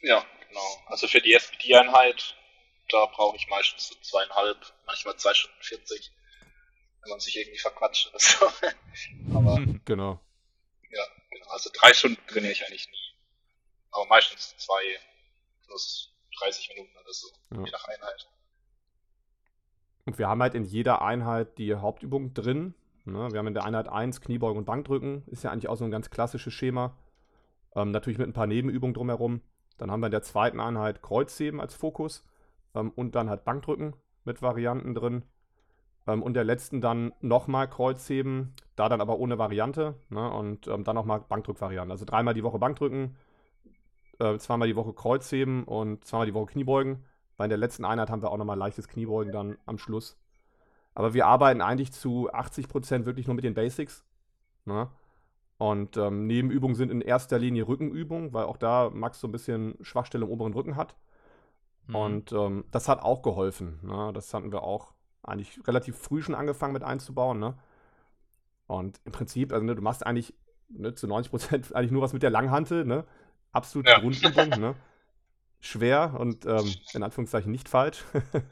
D: Ja, genau. Also für die SPD-Einheit, da brauche ich meistens so zweieinhalb, manchmal zwei Stunden 40, wenn man sich irgendwie verquatscht oder so. Aber
E: Genau.
D: ja, genau. Also drei Stunden trainiere ich eigentlich nie. Aber meistens zwei plus 30 Minuten oder so,
E: Ja.
D: je nach Einheit.
E: Und wir haben halt in jeder Einheit die Hauptübung drin. Ne? Wir haben in der Einheit 1 Kniebeugen und Bankdrücken. Ist ja eigentlich auch so ein ganz klassisches Schema. Ähm, natürlich mit ein paar Nebenübungen drumherum. Dann haben wir in der zweiten Einheit Kreuzheben als Fokus. Ähm, und dann halt Bankdrücken mit Varianten drin. Ähm, und der letzten dann nochmal Kreuzheben, da dann aber ohne Variante. Ne? Und ähm, dann nochmal Bankdrückvarianten. Also dreimal die Woche Bankdrücken, äh, zweimal die Woche Kreuzheben und zweimal die Woche Kniebeugen. Weil in der letzten Einheit haben wir auch nochmal leichtes Kniebeugen dann am Schluss. Aber wir arbeiten eigentlich zu 80% wirklich nur mit den Basics. Ne? Und ähm, Nebenübungen sind in erster Linie Rückenübungen, weil auch da Max so ein bisschen Schwachstelle im oberen Rücken hat.
C: Mhm.
E: Und ähm, das hat auch geholfen. Ne? Das hatten wir auch eigentlich relativ früh schon angefangen mit einzubauen. Ne? Und im Prinzip, also ne, du machst eigentlich ne, zu 90% eigentlich nur was mit der Langhantel. Ne? Absolute
D: Ja.
E: Grundübung. ne? Schwer und ähm, in Anführungszeichen nicht falsch.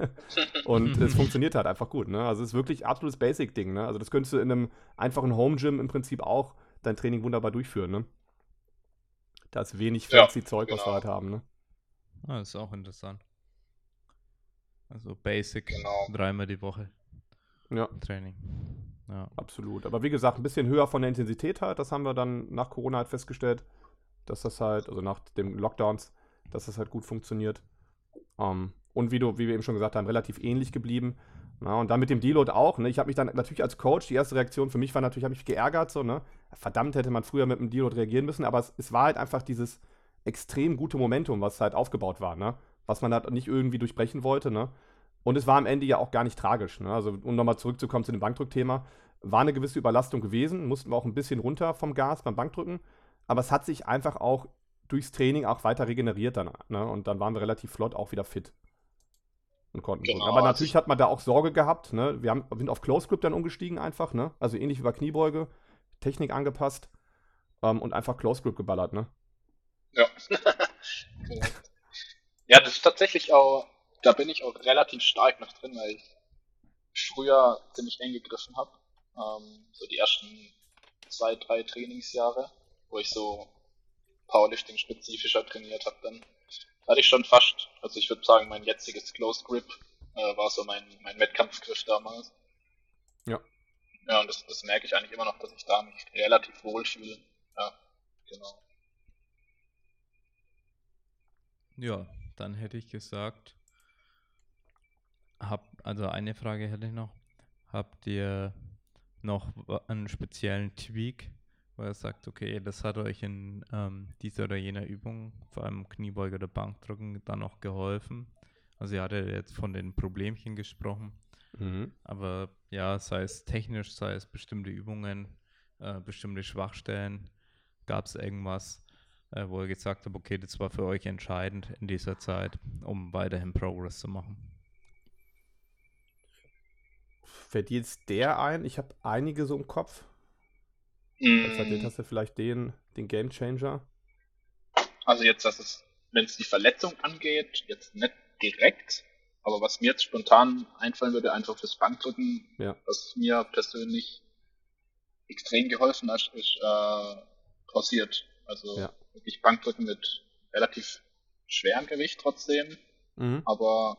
E: und es funktioniert halt einfach gut. Ne? Also es ist wirklich absolutes Basic-Ding. Ne? Also das könntest du in einem einfachen Home-Gym im Prinzip auch dein Training wunderbar durchführen. Ne? Da ist wenig
D: Ja,
E: fancy Zeug, was wir
D: genau.
E: halt haben. Ne?
C: Ah, das ist auch interessant. Also Basic,
D: Genau.
C: dreimal die Woche
E: Ja.
C: Training. Ja.
E: Absolut. Aber wie gesagt, ein bisschen höher von der Intensität halt. Das haben wir dann nach Corona halt festgestellt, dass das halt, also nach den Lockdowns, dass das halt gut funktioniert. Ähm, und wie, du, wie wir eben schon gesagt haben, relativ ähnlich geblieben. Na, und dann mit dem Deload auch. Ne? Ich habe mich dann natürlich als Coach, die erste Reaktion für mich war natürlich, habe mich geärgert. So, ne? Verdammt, hätte man früher mit dem Deload reagieren müssen. Aber es, es war halt einfach dieses extrem gute Momentum, was halt aufgebaut war. Ne? Was man halt nicht irgendwie durchbrechen wollte. Ne? Und es war am Ende ja auch gar nicht tragisch. Ne? Also, um nochmal zurückzukommen zu dem Bankdrückthema, war eine gewisse Überlastung gewesen, mussten wir auch ein bisschen runter vom Gas beim Bankdrücken, aber es hat sich einfach auch durchs Training auch weiter regeneriert dann. Ne? Und dann waren wir relativ flott auch wieder fit. Und konnten
D: Genau.
E: Aber
D: also
E: natürlich hat man da auch Sorge gehabt. Ne? Wir haben, sind auf Close Grip dann umgestiegen einfach. Ne? Also ähnlich wie bei Kniebeuge. Technik angepasst ähm, und einfach Close Grip geballert. Ne?
D: Ja. Ja, das ist tatsächlich auch, da bin ich auch relativ stark noch drin, weil ich früher ziemlich eng gegriffen habe. Ähm, so die ersten zwei, drei Trainingsjahre, wo ich so Powerlifting spezifischer trainiert habe, dann hatte ich schon fast, also ich würde sagen, mein jetziges Close Grip äh, war so mein, mein Wettkampfgriff damals.
E: Ja.
D: Ja, und das, das merke ich eigentlich immer noch, dass ich da mich relativ wohl fühle. Ja, genau.
C: Ja, dann hätte ich gesagt, hab, also eine Frage hätte ich noch. Habt ihr noch einen speziellen Tweak, wo ihr sagt, okay, das hat euch in ähm, dieser oder jener Übung, vor allem Kniebeuge oder Bankdrücken, dann noch geholfen? Also ihr hattet jetzt von den Problemchen gesprochen,
E: Mhm.
C: aber ja, sei es technisch, sei es bestimmte Übungen, äh, bestimmte Schwachstellen, gab es irgendwas, äh, wo ihr gesagt habt, okay, das war für euch entscheidend in dieser Zeit, um weiterhin Progress zu machen?
E: Fällt jetzt der ein? Ich habe einige so im Kopf.
D: Mm,
E: hast du vielleicht den, den Game Changer.
D: Also jetzt, dass es, wenn es die Verletzung angeht, jetzt nicht direkt, aber was mir jetzt spontan einfallen würde, einfach fürs Bankdrücken,
E: Ja.
D: was mir persönlich extrem geholfen hat, ist äh, pausiert. Also
E: Ja.
D: wirklich Bankdrücken mit relativ schwerem Gewicht trotzdem,
E: Mhm.
D: aber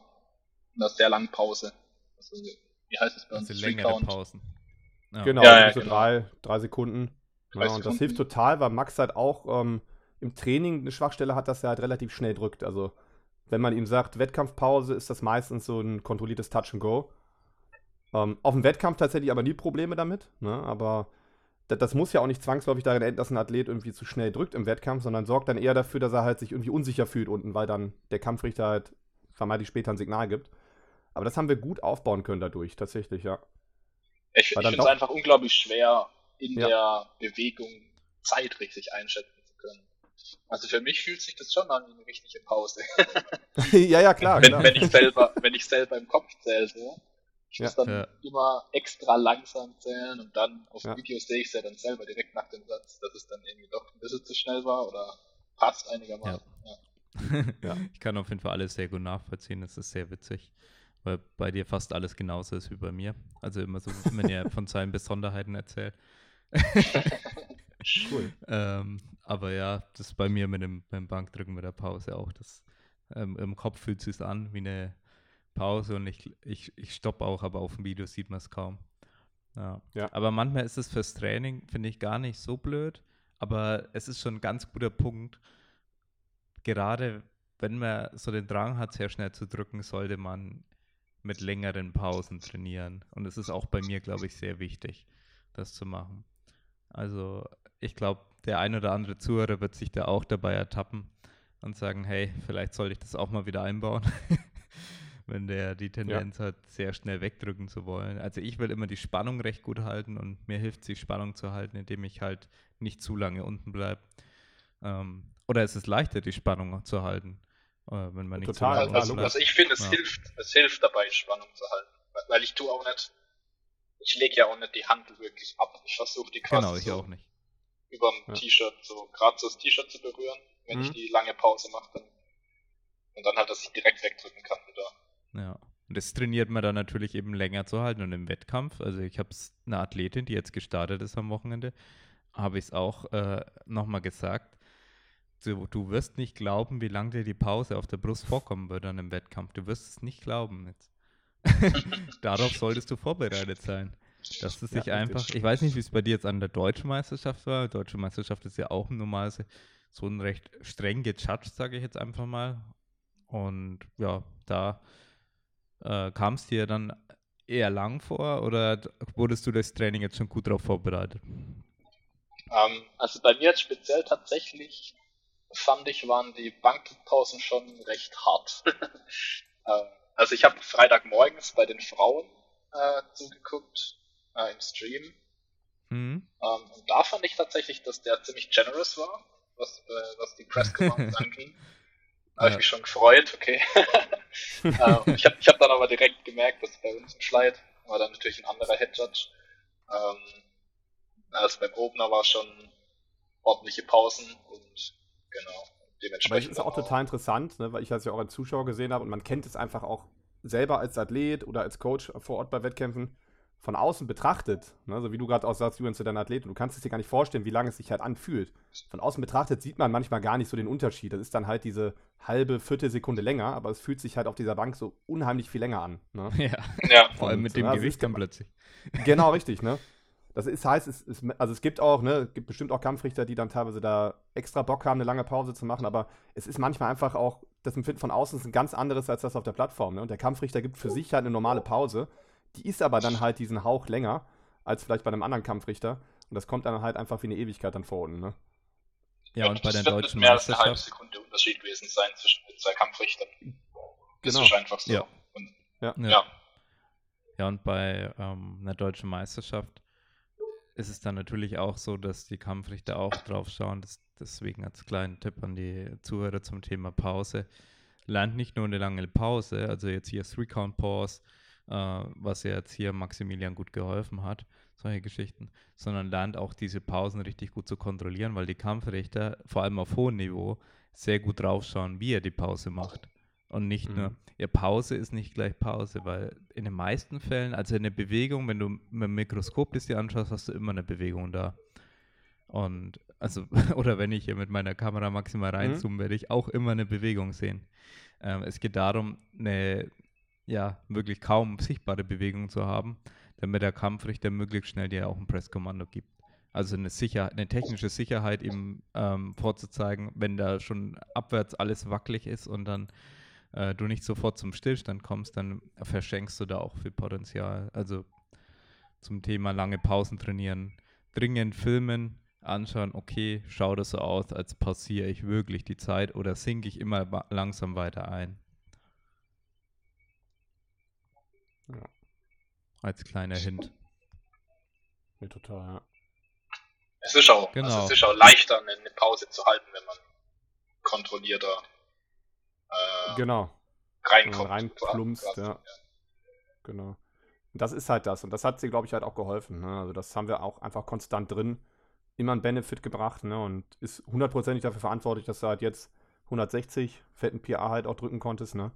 D: in einer sehr langen Pause. Also wie heißt es bei uns?
C: Also längere. Pausen. Ja.
E: Genau,
D: Ja,
E: also
D: ja,
E: so
D: genau.
E: drei, drei Sekunden.
D: Drei
E: ja, und das hilft total, weil Max halt auch ähm, im Training eine Schwachstelle hat, dass er halt relativ schnell drückt. Also wenn man ihm sagt, Wettkampfpause, ist das meistens so ein kontrolliertes Touch and Go. Ähm, auf dem Wettkampf tatsächlich aber nie Probleme damit. Ne? Aber das, das muss ja auch nicht zwangsläufig darin enden, dass ein Athlet irgendwie zu schnell drückt im Wettkampf, sondern sorgt dann eher dafür, dass er halt sich irgendwie unsicher fühlt unten, weil dann der Kampfrichter halt vermeintlich später ein Signal gibt. Aber das haben wir gut aufbauen können dadurch, tatsächlich, ja.
D: Ich, ich finde es einfach unglaublich schwer, in
E: Ja.
D: der Bewegung Zeit richtig einschätzen zu können. Also für mich fühlt sich das schon an wie eine richtige Pause.
E: ja, ja, klar.
D: wenn,
E: klar.
D: wenn ich selber, wenn ich selber im Kopf zähle, so. Ich
E: Ja.
D: muss dann
C: Ja.
D: immer extra langsam zählen und dann auf
E: Ja.
D: dem Video sehe ich es ja dann selber direkt nach dem Satz, dass es dann irgendwie doch ein bisschen zu schnell war oder passt einigermaßen. Ja.
E: Ja.
C: Ich kann auf jeden Fall alles sehr gut nachvollziehen. Das ist sehr witzig, weil bei dir fast alles genauso ist wie bei mir. Also immer so, wenn ihr von seinen Besonderheiten erzählt.
E: Cool.
C: Ähm, aber ja, das ist bei mir mit dem, beim Bankdrücken mit der Pause auch. Das, ähm, Im Kopf fühlt es sich an wie eine Pause und ich, ich, ich stoppe auch, aber auf dem Video sieht man es kaum. Ja.
E: Ja.
C: Aber manchmal ist es fürs Training, finde ich, gar nicht so blöd. Aber es ist schon ein ganz guter Punkt. Gerade wenn man so den Drang hat, sehr schnell zu drücken, sollte man mit längeren Pausen trainieren. Und es ist auch bei mir, glaube ich, sehr wichtig, das zu machen. Also ich glaube, der ein oder andere Zuhörer wird sich da auch dabei ertappen und sagen, hey, vielleicht sollte ich das auch mal wieder einbauen, wenn der die Tendenz hat, sehr schnell wegdrücken zu wollen. Also ich will immer die Spannung recht gut halten und mir hilft es, die Spannung zu halten, indem ich halt nicht zu lange unten bleibe. Ähm, oder es ist leichter, die Spannung zu halten, wenn man nicht
E: Total,
C: unten
D: Also, also ich finde, es
C: Ja.
D: hilft, es hilft dabei, Spannung zu halten. Weil- ich tue auch nicht, ich lege ja auch nicht die Hand wirklich ab. Ich versuche die quasi
C: Genau, ich
D: so
C: auch nicht.
D: über
E: Ja.
D: dem T-Shirt, so gerade so das T-Shirt zu berühren, wenn
E: Mhm.
D: ich die lange Pause mache, dann und dann halt, dass ich direkt wegdrücken kann wieder.
C: Ja. Und das trainiert man dann natürlich eben länger zu halten. Und im Wettkampf, also ich habe eine Athletin, die jetzt gestartet ist am Wochenende, habe ich es auch äh, nochmal gesagt. Du, du wirst nicht glauben, wie lange dir die Pause auf der Brust vorkommen wird dann im Wettkampf. Du wirst es nicht glauben jetzt. Darauf solltest du vorbereitet sein. Dass es
E: Ja,
C: sich einfach, ich weiß nicht, wie es bei dir jetzt an der deutschen Meisterschaft war. Deutsche Meisterschaft ist ja auch normalerweise so ein recht streng gejudged, sage ich jetzt einfach mal. Und ja, da äh, kam es dir dann eher lang vor oder wurdest du das Training jetzt schon gut darauf vorbereitet?
D: Ähm, also bei mir jetzt speziell tatsächlich fand ich, waren die Bankpausen schon recht hart. ähm, also ich habe Freitagmorgens bei den Frauen äh, zugeguckt äh, im Stream.
C: Mhm.
D: Ähm, und da fand ich tatsächlich, dass der ziemlich generous war, was, äh, was die Press Commands anging. Da habe ich mich schon gefreut, okay. ähm, ich habe ich hab dann aber direkt gemerkt, dass bei uns im Schleit war dann natürlich ein anderer Head Judge. Ähm, also beim Opener war schon ordentliche Pausen und genau. dementsprechend.
E: Aber es ist auch total interessant, ne, weil ich das ja auch als Zuschauer gesehen habe und man kennt es einfach auch selber als Athlet oder als Coach vor Ort bei Wettkämpfen von außen betrachtet, ne, so wie du gerade auch sagst, Julian, zu deinem Athlet, und du kannst es dir gar nicht vorstellen, wie lange es sich halt anfühlt. Von außen betrachtet sieht man manchmal gar nicht so den Unterschied. Das ist dann halt diese halbe, Viertelsekunde länger, aber es fühlt sich halt auf dieser Bank so unheimlich viel länger an. Ne?
C: Ja,
D: Ja,
C: vor allem mit dem
E: ja,
C: Gewicht dann plötzlich.
E: Genau, richtig, ne? Das ist, heißt, es, ist, also es gibt auch, ne, gibt bestimmt auch Kampfrichter, die dann teilweise da extra Bock haben, eine lange Pause zu machen, aber es ist manchmal einfach auch, das Empfinden von außen ist ein ganz anderes als das auf der Plattform, ne? Und der Kampfrichter gibt für sich halt eine normale Pause, die ist aber dann halt diesen Hauch länger als vielleicht bei einem anderen Kampfrichter und das kommt dann halt einfach wie eine Ewigkeit dann vor unten, ne?
C: Ja, und bei der
D: das wird
C: deutschen
D: mit mehr als eine halbe
C: Meisterschaft.
D: Sekunde Unterschied gewesen sein zwischen den zwei Kampfrichtern. Das
E: Genau.
D: ist einfach so.
C: Ja.
D: Und,
E: Ja.
C: Ja.
D: ja.
C: Ja, und bei ähm, einer deutschen Meisterschaft ist es dann natürlich auch so, dass die Kampfrichter auch drauf schauen. Das, deswegen als kleinen Tipp an die Zuhörer zum Thema Pause. Lernt nicht nur eine lange Pause, also jetzt hier Three-Count-Pause, äh, was jetzt hier Maximilian gut geholfen hat, solche Geschichten, sondern lernt auch diese Pausen richtig gut zu kontrollieren, weil die Kampfrichter, vor allem auf hohem Niveau, sehr gut draufschauen, wie er die Pause macht. Und nicht
E: Mhm.
C: nur, ja, Pause ist nicht gleich Pause, weil in den meisten Fällen, also eine Bewegung, wenn du mit dem Mikroskop das dir anschaust, hast du immer eine Bewegung da. Und also, oder wenn ich hier mit meiner Kamera maximal reinzoome, werde ich auch immer eine Bewegung sehen. Ähm, es geht darum, eine ja, wirklich kaum sichtbare Bewegung zu haben, damit der Kampfrichter möglichst schnell dir auch ein Presskommando gibt. Also eine, Sicher eine technische Sicherheit ihm ähm, vorzuzeigen, wenn da schon abwärts alles wackelig ist und dann äh, du nicht sofort zum Stillstand kommst, dann verschenkst du da auch viel Potenzial. Also zum Thema lange Pausen trainieren, dringend filmen, anschauen, okay, schaut das so aus, als pausiere ich wirklich die Zeit oder sinke ich immer langsam weiter ein.
E: Ja.
C: Als kleiner Hint.
E: Ja, total, ja.
D: Es ist auch,
C: Genau.
D: also es ist auch leichter, eine, eine Pause zu halten, wenn man kontrollierter äh,
E: Genau.
D: reinkommt.
E: reinplumpst,
D: quasi.
E: ja. Genau. Und das ist halt das. Und das hat sie, glaube ich, halt auch geholfen. Ne? Also das haben wir auch einfach konstant drin. Immer einen Benefit gebracht ne? und ist hundertprozentig dafür verantwortlich, dass du halt jetzt 160 fetten PA halt auch drücken konntest. Ne?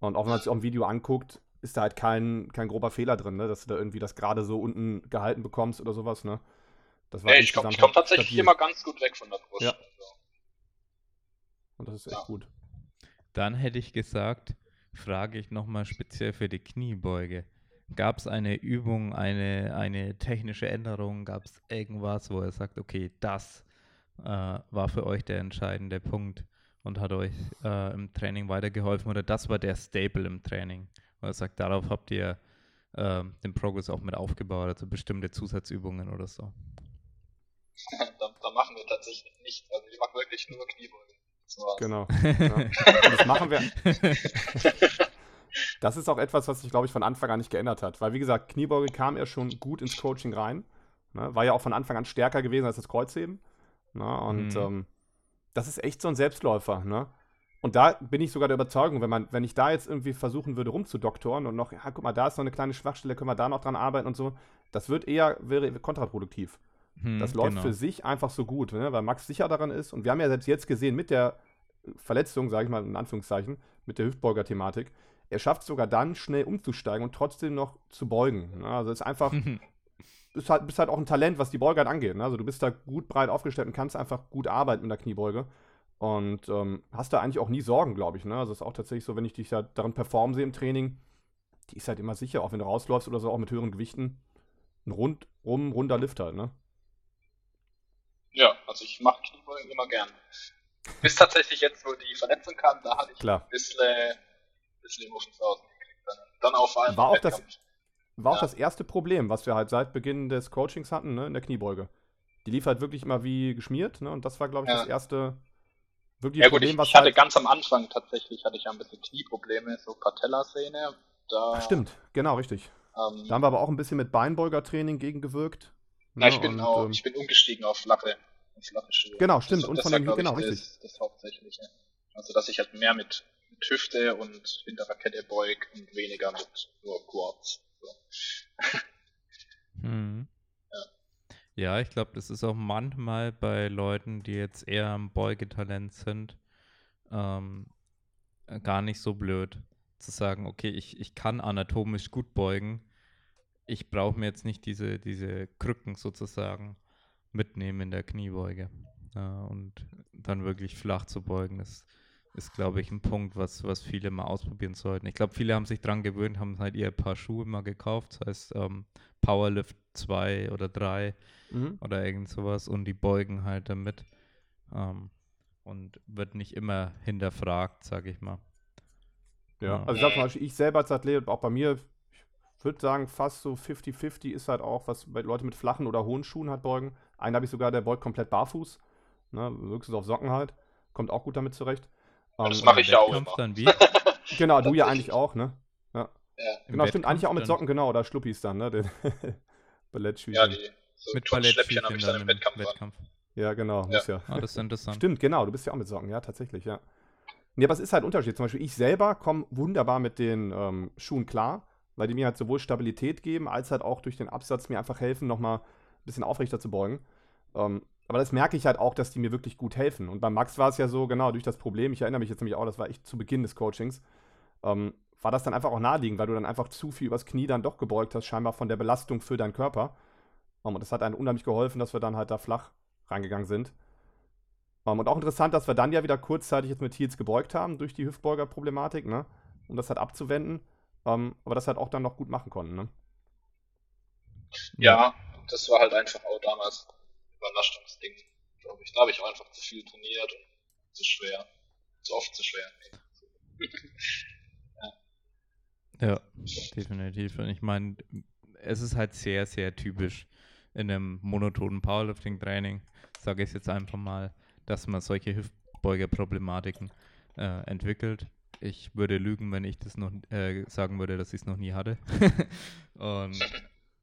E: Und auch wenn man sich auch im Video anguckt, ist da halt kein, kein grober Fehler drin, ne? dass du da irgendwie das gerade so unten gehalten bekommst oder sowas. Ne? Das
D: Ja, ich komme komm tatsächlich
E: stabil.
D: immer ganz gut weg von der Brust.
E: Ja.
D: Also,
E: Und das ist echt
D: Ja.
E: gut.
C: Dann hätte ich gesagt, frage ich nochmal speziell für die Kniebeuge. Gab es eine Übung, eine, eine technische Änderung? Gab es irgendwas, wo er sagt, okay, das äh, war für euch der entscheidende Punkt und hat euch äh, im Training weitergeholfen oder das war der Staple im Training? Wo er sagt, darauf habt ihr äh, den Progress auch mit aufgebaut, also bestimmte Zusatzübungen oder so.
D: da, da machen wir tatsächlich nichts. Also ich mache wirklich nur Kniebeugen. Das war's.
E: Genau. Ja. Das machen wir. Das ist auch etwas, was sich, glaube ich, von Anfang an nicht geändert hat. Weil, wie gesagt, Kniebeuge kam ja schon gut ins Coaching rein. Ne? War ja auch von Anfang an stärker gewesen als das Kreuzheben. Ne? Und
C: Mhm.
E: ähm, das ist echt so ein Selbstläufer. Ne? Und da bin ich sogar der Überzeugung, wenn, man, wenn ich da jetzt irgendwie versuchen würde, rumzudoktoren und noch, ja, guck mal, da ist noch eine kleine Schwachstelle, können wir da noch dran arbeiten und so, das wird eher wäre kontraproduktiv.
C: Hm,
E: Das läuft
C: genau.
E: für sich einfach so gut, ne? weil Max sicher daran ist. Und wir haben ja selbst jetzt gesehen mit der Verletzung, sage ich mal in Anführungszeichen, mit der Hüftbeuger-Thematik, er schafft es sogar dann schnell umzusteigen und trotzdem noch zu beugen. Ne? Also es ist einfach, bist halt, bist halt auch ein Talent, was die Beuge halt angeht. Ne? Also du bist da gut breit aufgestellt und kannst einfach gut arbeiten mit der Kniebeuge. Und ähm, hast da eigentlich auch nie Sorgen, glaube ich. Ne? Also es ist auch tatsächlich so, wenn ich dich halt darin performen sehe im Training, die ist halt immer sicher, auch wenn du rausläufst oder so, auch mit höheren Gewichten. Ein rundrum runder Lift halt, ne?
D: Ja, also ich mache Kniebeugen immer gern. Bis tatsächlich jetzt, wo die Verletzung kam, da hatte ich
E: Klar.
D: ein bisschen, bisschen Muffensausen gekriegt. Dann, dann auf allem
E: War auch das-. War auch
D: Ja.
E: das erste Problem, was wir halt seit Beginn des Coachings hatten, ne, in der Kniebeuge. Die lief halt wirklich immer wie geschmiert, ne? Und das war, glaube ich,
D: Ja.
E: das erste wirklich
D: Ja gut,
E: Problem,
D: ich,
E: was
D: ich hatte
E: halt.
D: ganz am Anfang tatsächlich hatte ich ja ein bisschen Knieprobleme, so Patellasehne. Da,
E: Ach, stimmt, genau, richtig.
D: Ähm,
E: Da haben wir aber auch ein bisschen mit Beinbeugertraining gegengewirkt.
D: Ja,
E: ne,
D: ich bin
E: und,
D: auch,
E: ähm,
D: ich bin umgestiegen auf flache, flache Schuhe.
E: Genau, stimmt,
D: Das,
E: und
D: das
E: von
D: glaub
E: genau,
D: ich,
E: richtig.
D: Das, das Hauptsächliche. Also dass ich halt mehr mit, mit Hüfte und hinterer Kette beug und weniger mit nur Quads. So. Ja.
C: Ja, ich glaube, das ist auch manchmal bei Leuten, die jetzt eher am Beugetalent sind, ähm, gar nicht so blöd zu sagen, okay, ich, ich kann anatomisch gut beugen. Ich brauche mir jetzt nicht diese, diese Krücken sozusagen mitnehmen in der Kniebeuge. Ja, und dann wirklich flach zu beugen, das ist, glaube ich, ein Punkt, was, was viele mal ausprobieren sollten. Ich glaube, viele haben sich dran gewöhnt, haben halt ihr paar Schuhe mal gekauft, das heißt ähm, Powerlift 2 oder 3 mhm. oder irgend sowas und die beugen halt damit. Ähm, und wird nicht immer hinterfragt, sage ich mal.
E: Ja, also ich sag ich selber als Athlet, auch bei mir, würde sagen, fast so 50-50 ist halt auch, was bei Leute mit flachen oder hohen Schuhen halt beugen. Einen habe ich sogar, der beugt komplett barfuß. Ne, höchstens auf Socken halt. Kommt auch gut damit zurecht.
D: Um, das mache ich ja auch immer.
C: Dann wie?
E: genau, du ja eigentlich auch, ne? Ja. ja. Genau, stimmt, eigentlich auch mit Socken, genau, oder Schluppis dann, ne?
D: Ballettschüchen. Ja, die so
C: mit Ballettschüchen habe ich dann im Wettkampf.
E: Wettkampf. Ja, genau, ja. muss ja.
C: Ah, das ist interessant.
E: Stimmt, genau, du bist ja auch mit Socken, ja, tatsächlich, ja. Nee, aber es ist halt ein Unterschied. Zum Beispiel, ich selber komme wunderbar mit den ähm, Schuhen klar, weil die mir halt sowohl Stabilität geben, als halt auch durch den Absatz mir einfach helfen, nochmal ein bisschen aufrechter zu beugen. Ähm, aber das merke ich halt auch, dass die mir wirklich gut helfen. Und bei Max war es ja so, genau, durch das Problem, ich erinnere mich jetzt nämlich auch, das war echt zu Beginn des Coachings, ähm, war das dann einfach auch naheliegend, weil du dann einfach zu viel übers Knie dann doch gebeugt hast, scheinbar von der Belastung für deinen Körper. Um, und das hat einem unheimlich geholfen, dass wir dann halt da flach reingegangen sind. Um, und auch interessant, dass wir dann ja wieder kurzzeitig jetzt mit Heels gebeugt haben durch die Hüftbeuger-Problematik, ne? Um das halt abzuwenden. Um, aber das halt auch dann noch gut machen konnten, ne?
D: Ja, das war halt einfach auch damals Überlastungsding, glaube ich. Da habe ich auch einfach zu viel trainiert und zu schwer. Zu oft zu schwer.
C: ja. ja, definitiv. Und ich meine, es ist halt sehr, sehr typisch in einem monotonen Powerlifting-Training, sage ich jetzt einfach mal, dass man solche Hüftbeugerproblematiken äh, entwickelt. Ich würde lügen, wenn ich das noch äh, sagen würde, dass ich es noch nie hatte. und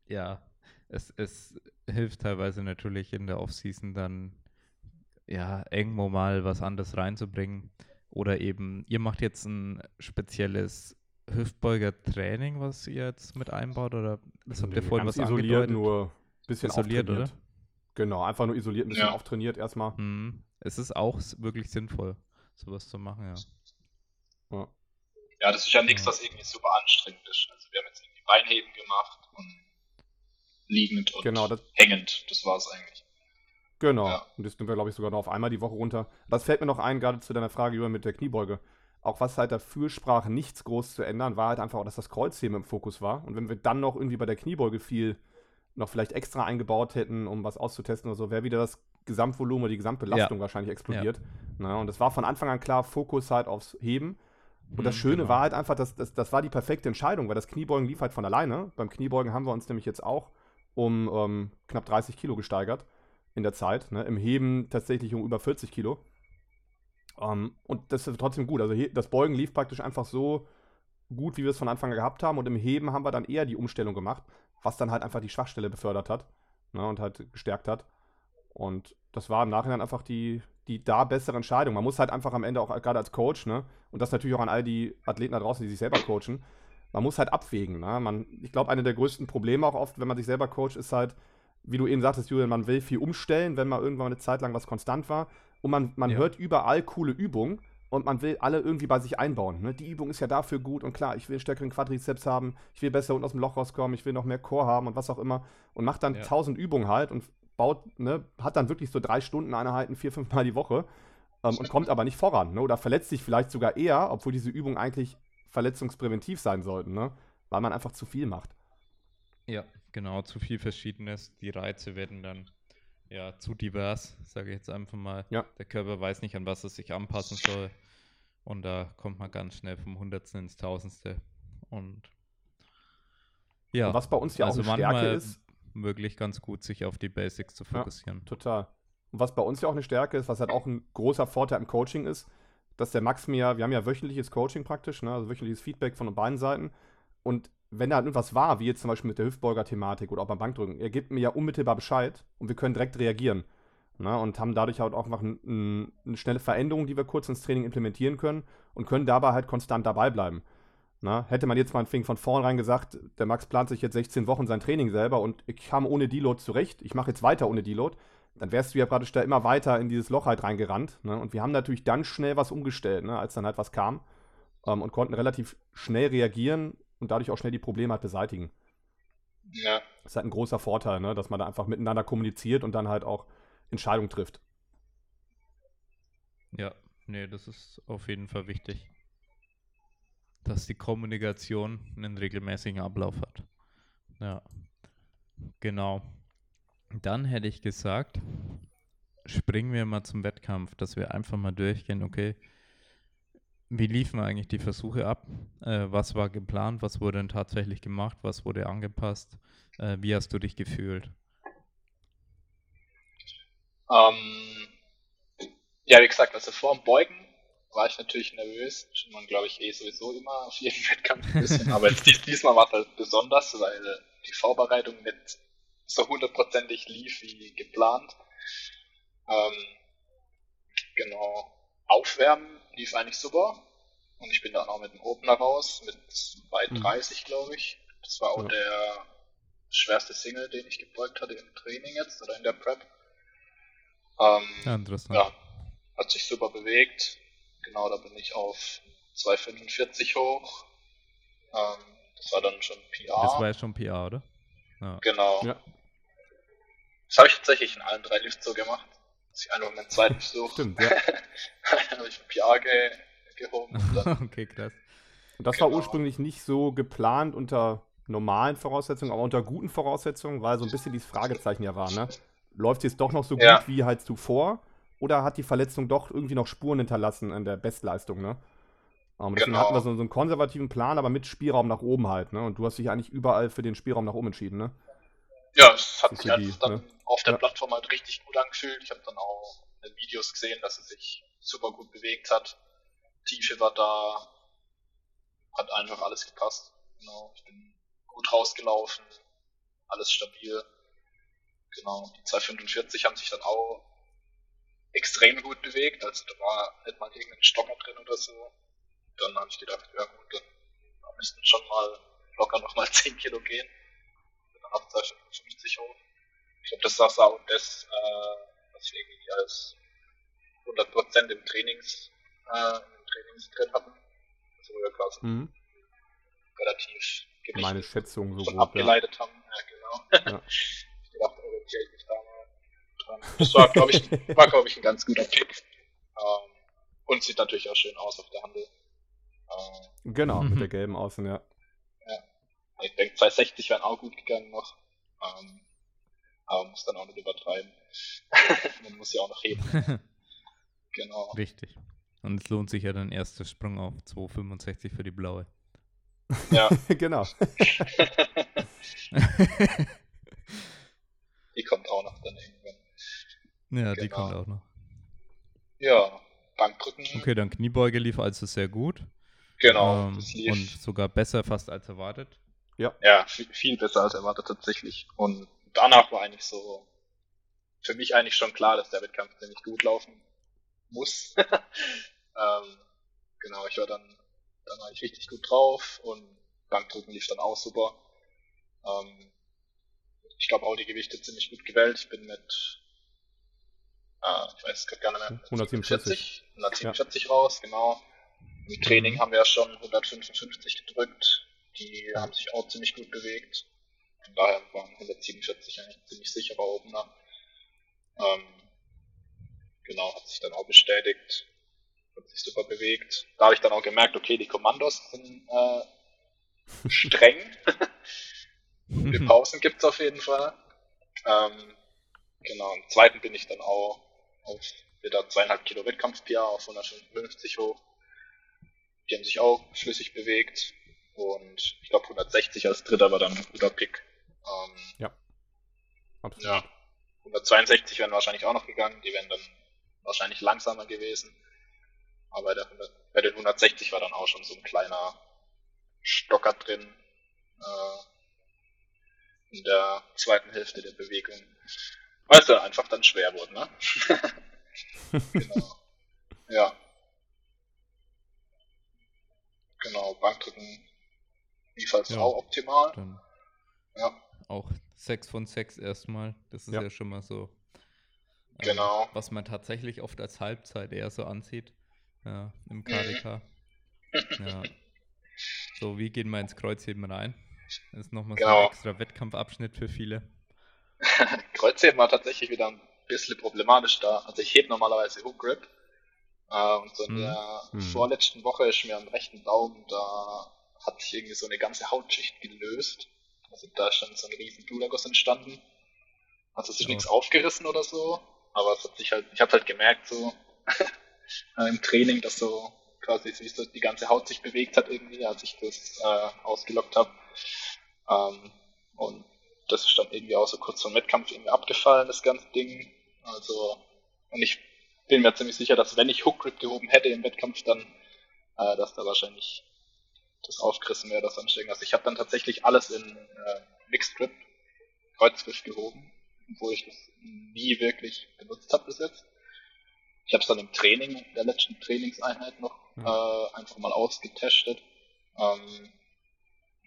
C: ja, es, es hilft teilweise natürlich in der Offseason dann ja irgendwo mal was anderes reinzubringen. Oder eben, ihr macht jetzt ein spezielles Hüftbeuger-Training, was ihr jetzt mit einbaut, oder
E: das habt nee, ihr vorhin was isoliert, angedeutet? nur ein bisschen isoliert, oder? Genau, einfach nur isoliert, ein bisschen ja. auftrainiert erstmal.
C: Mhm. Es ist auch wirklich sinnvoll, sowas zu machen, ja.
D: Ja, ja das ist ja nichts, was irgendwie super anstrengend ist. Also wir haben jetzt irgendwie Beinheben gemacht und liegend und
E: genau, das,
D: hängend. Das war es eigentlich.
E: Genau. Ja. Und das sind wir, glaube ich, sogar noch auf einmal die Woche runter. Das fällt mir noch ein, gerade zu deiner Frage über mit der Kniebeuge. Auch was halt dafür sprach, nichts groß zu ändern, war halt einfach auch, dass das Kreuzheben im Fokus war. Und wenn wir dann noch irgendwie bei der Kniebeuge viel noch vielleicht extra eingebaut hätten, um was auszutesten oder so, wäre wieder das Gesamtvolumen oder die Gesamtbelastung ja. wahrscheinlich explodiert. Ja. Na, und das war von Anfang an klar, Fokus halt aufs Heben. Und das mhm, Schöne genau. war halt einfach, dass, das, das war die perfekte Entscheidung, weil das Kniebeugen lief halt von alleine. Beim Kniebeugen haben wir uns nämlich jetzt auch um ähm, knapp 30 Kilo gesteigert in der Zeit. Ne? Im Heben tatsächlich um über 40 Kilo. Ähm, und das ist trotzdem gut. Also das Beugen lief praktisch einfach so gut, wie wir es von Anfang an gehabt haben. Und im Heben haben wir dann eher die Umstellung gemacht, was dann halt einfach die Schwachstelle befördert hat ne? und halt gestärkt hat. Und das war im Nachhinein einfach die, die da bessere Entscheidung. Man muss halt einfach am Ende auch gerade als Coach, ne? Und das natürlich auch an all die Athleten da draußen, die sich selber coachen, man muss halt abwägen. Ne? Man, ich glaube, eine der größten Probleme auch oft, wenn man sich selber coacht, ist halt, wie du eben sagtest, Julian, man will viel umstellen, wenn mal irgendwann eine Zeit lang was konstant war. Und man, man ja. hört überall coole Übungen und man will alle irgendwie bei sich einbauen. Ne? Die Übung ist ja dafür gut und klar, ich will stärkeren Quadrizeps haben, ich will besser unten aus dem Loch rauskommen, ich will noch mehr Core haben und was auch immer. Und macht dann tausend ja. Übungen halt und baut, ne, hat dann wirklich so drei Stunden Einheiten, vier, fünf Mal die Woche ähm, und kommt aber nicht voran. Ne? Oder verletzt sich vielleicht sogar eher, obwohl diese Übung eigentlich verletzungspräventiv sein sollten, ne? weil man einfach zu viel macht.
C: Ja, genau, zu viel Verschiedenes. Die Reize werden dann ja zu divers, sage ich jetzt einfach mal. Ja. Der Körper weiß nicht, an was er sich anpassen soll. Und da kommt man ganz schnell vom Hundertsten ins Tausendste. Und
E: ja. Und was bei uns ja also auch eine Stärke ist.
C: Möglich ganz gut, sich auf die Basics zu fokussieren.
E: Ja, total. Und was bei uns ja auch eine Stärke ist, was halt auch ein großer Vorteil im Coaching ist, dass der Max mir, wir haben ja wöchentliches Coaching praktisch, ne, also wöchentliches Feedback von beiden Seiten. Und wenn da halt irgendwas war, wie jetzt zum Beispiel mit der Hüftbeuger-Thematik oder auch beim Bankdrücken, er gibt mir ja unmittelbar Bescheid und wir können direkt reagieren. Ne, und haben dadurch halt auch einfach ein, ein, eine schnelle Veränderung, die wir kurz ins Training implementieren können und können dabei halt konstant dabei bleiben. Ne, hätte man jetzt mal von vornherein gesagt, der Max plant sich jetzt 16 Wochen sein Training selber und ich kam ohne Deload zurecht, ich mache jetzt weiter ohne Deload, dann wärst du ja praktisch da immer weiter in dieses Loch halt reingerannt. Ne? Und wir haben natürlich dann schnell was umgestellt, ne? als dann halt was kam. Ähm, und konnten relativ schnell reagieren und dadurch auch schnell die Probleme halt beseitigen.
D: Ja.
E: Das ist halt ein großer Vorteil, ne? dass man da einfach miteinander kommuniziert und dann halt auch Entscheidungen trifft.
C: Ja, nee, das ist auf jeden Fall wichtig. Dass die Kommunikation einen regelmäßigen Ablauf hat. Ja, genau. Dann hätte ich gesagt, springen wir mal zum Wettkampf, dass wir einfach mal durchgehen, okay, wie liefen eigentlich die Versuche ab? Äh, was war geplant? Was wurde denn tatsächlich gemacht? Was wurde angepasst? Äh, wie hast du dich gefühlt?
D: Ähm, ja, wie gesagt, also vor dem Beugen war ich natürlich nervös. Man glaube ich eh sowieso immer auf jeden Wettkampf ein bisschen. aber diesmal war es halt besonders, weil die Vorbereitung nicht so hundertprozentig lief wie geplant. Ähm, genau. Aufwärmen lief eigentlich super. Und ich bin dann auch mit dem Opener raus, mit 2,30 mhm. glaube ich. Das war auch ja. der schwerste Single, den ich gebeugt hatte im Training jetzt oder in der Prep. Ähm, ja, interessant. Ja, hat sich super bewegt. Genau, da bin ich auf 2,45 hoch. Ähm, das war dann schon PR.
C: Das war ja schon PR, oder?
D: Ja. Genau. Ja. Das habe ich tatsächlich in allen drei Lifts so gemacht. Dass ich einfach meinen zweiten Versuch.
E: Stimmt, ja.
D: dann habe ich ein PR ge gehoben.
C: okay, krass.
E: Und das genau. war ursprünglich nicht so geplant unter normalen Voraussetzungen, aber unter guten Voraussetzungen, weil so ein bisschen dieses Fragezeichen ja war, ne? Läuft es jetzt doch noch so ja. gut wie halt zuvor? Oder hat die Verletzung doch irgendwie noch Spuren hinterlassen in der Bestleistung, ne? Um, deswegen genau. hatten wir so, so, einen konservativen Plan, aber mit Spielraum nach oben halt, ne? Und du hast dich eigentlich überall für den Spielraum nach oben entschieden, ne?
D: Ja, es hat sich halt dann ne? auf der ja. Plattform halt richtig gut angefühlt. Ich habe dann auch in Videos gesehen, dass es sich super gut bewegt hat. Tiefe war da, hat einfach alles gepasst. Genau, ich bin gut rausgelaufen, alles stabil. Genau, die 245 haben sich dann auch extrem gut bewegt, also da war nicht mal irgendein Stocker drin oder so. Dann habe ich gedacht, ja gut, dann müssten schon mal locker nochmal 10 Kilo gehen. Dann auf 255 hoch. Ich glaube, das war auch das, äh, was ich irgendwie als 100% im Trainings, äh, im Trainings drin hatten. Also wir quasi mhm. relativ
E: Meine Schätzung so
D: grob, abgeleitet ja. haben. Ja, genau. Ja. ich dachte, orientiere ich mich da dran. Das war, glaube ich, war, glaube ich, ein ganz guter Pick. Ähm, und sieht natürlich auch schön aus auf der Handel.
E: Ähm, genau, mhm. mit der gelben Außen, ja.
D: ja. Ich denke, 260 wären auch gut gegangen noch. Ähm, aber muss dann auch nicht übertreiben. Man muss ja auch noch heben. genau.
C: Richtig. Und es lohnt sich ja dann erst der Sprung auf 265 für die blaue.
D: Ja.
E: genau.
D: die kommt auch noch dann irgendwann.
C: Ja, genau. die kommt auch noch.
D: Ja, Bankdrücken.
C: Okay, dann Kniebeuge lief also sehr gut.
D: Genau,
C: ähm, Und sogar besser fast als erwartet.
D: Ja, ja viel, viel besser als erwartet tatsächlich. Und danach war eigentlich so für mich eigentlich schon klar, dass der Wettkampf ziemlich gut laufen muss. ähm, genau, ich war dann dann war ich richtig gut drauf und Bankdrücken lief dann auch super. Ähm, ich glaube auch die Gewichte ziemlich gut gewählt. Ich bin mit, äh, ich weiß gar nicht mehr,
E: 147,
D: 147 ja. raus, genau. Im Training mhm. haben wir ja schon 155 gedrückt. Die ja. haben sich auch ziemlich gut bewegt. Von daher waren 147 eigentlich ziemlich sicherer Opener. Ähm, genau, hat sich dann auch bestätigt hat sich super bewegt. Da habe ich dann auch gemerkt, okay, die Kommandos sind äh, streng. die Pausen gibt es auf jeden Fall. Ähm, genau, im zweiten bin ich dann auch auf wieder zweieinhalb Kilo Wettkampf-PR auf 155 hoch. Die haben sich auch flüssig bewegt. Und ich glaube 160 als dritter war dann ein guter Pick. Ähm,
E: ja.
D: Absolut. Ja. 162 wären wahrscheinlich auch noch gegangen, die wären dann wahrscheinlich langsamer gewesen. Aber bei, der, bei den 160 war dann auch schon so ein kleiner Stocker drin äh, in der zweiten Hälfte der Bewegung. Weil es dann einfach dann schwer wurde, ne? genau. Ja. Genau, Bankdrücken jedenfalls ja, auch optimal.
C: ja. Auch 6 von 6 erstmal. Das ist ja. ja schon mal so Ähm,
D: Genau.
C: was man tatsächlich oft als Halbzeit eher so ansieht. Ja, im KDK. Ja. So, wie gehen wir ins Kreuzheben rein? Das ist nochmal so
D: Genau.
C: ein extra Wettkampfabschnitt für viele.
D: Kreuzheben war tatsächlich wieder ein bisschen problematisch da. Also ich heb normalerweise Hook Grip. Äh, und so in
C: Mhm.
D: der
E: Mhm.
D: vorletzten Woche ist mir am rechten Daumen, da hat sich irgendwie so eine ganze Hautschicht gelöst. Also da ist dann so ein riesen Bluterguss entstanden. Also es ist
C: Ja.
D: nichts aufgerissen oder so, aber es hat sich halt, ich habe halt gemerkt so äh, im Training, dass so quasi wie so die ganze Haut sich bewegt hat irgendwie, als ich das äh, ausgelockt habe. Ähm, und das ist dann irgendwie auch so kurz vor dem Wettkampf irgendwie abgefallen, das ganze Ding. Also, und ich bin mir ziemlich sicher, dass wenn ich Hook Grip gehoben hätte im Wettkampf, dann, äh, dass da wahrscheinlich das aufgerissen wäre oder sonst irgendwas. Ich habe dann tatsächlich alles in äh, Mixed Grip, Kreuzgriff gehoben, obwohl ich das nie wirklich benutzt habe bis jetzt. Ich habe es dann im Training, in der letzten Trainingseinheit noch äh, einfach mal ausgetestet. Ähm,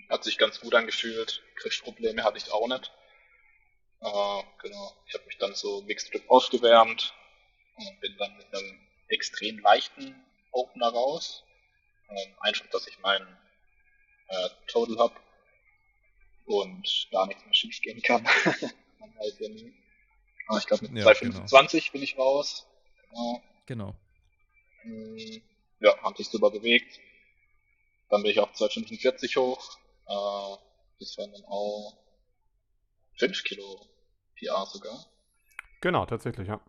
D: hat sich ganz gut angefühlt. Griffprobleme hatte ich auch nicht. Äh, genau. Ich habe mich dann so Mixed Grip aufgewärmt und bin dann mit einem extrem leichten Opener raus. Ähm, einfach, dass ich meinen äh, Total habe und da nichts mehr schief gehen kann. Man weiß ja nie. Aber ich glaube mit
C: Ja,
D: 225 bin ich raus. Genau.
C: Genau.
D: Mm, Ja, haben sich super bewegt. Dann bin ich auf 245 hoch. Äh, das waren dann auch 5 Kilo PR sogar.
E: Genau, tatsächlich, ja.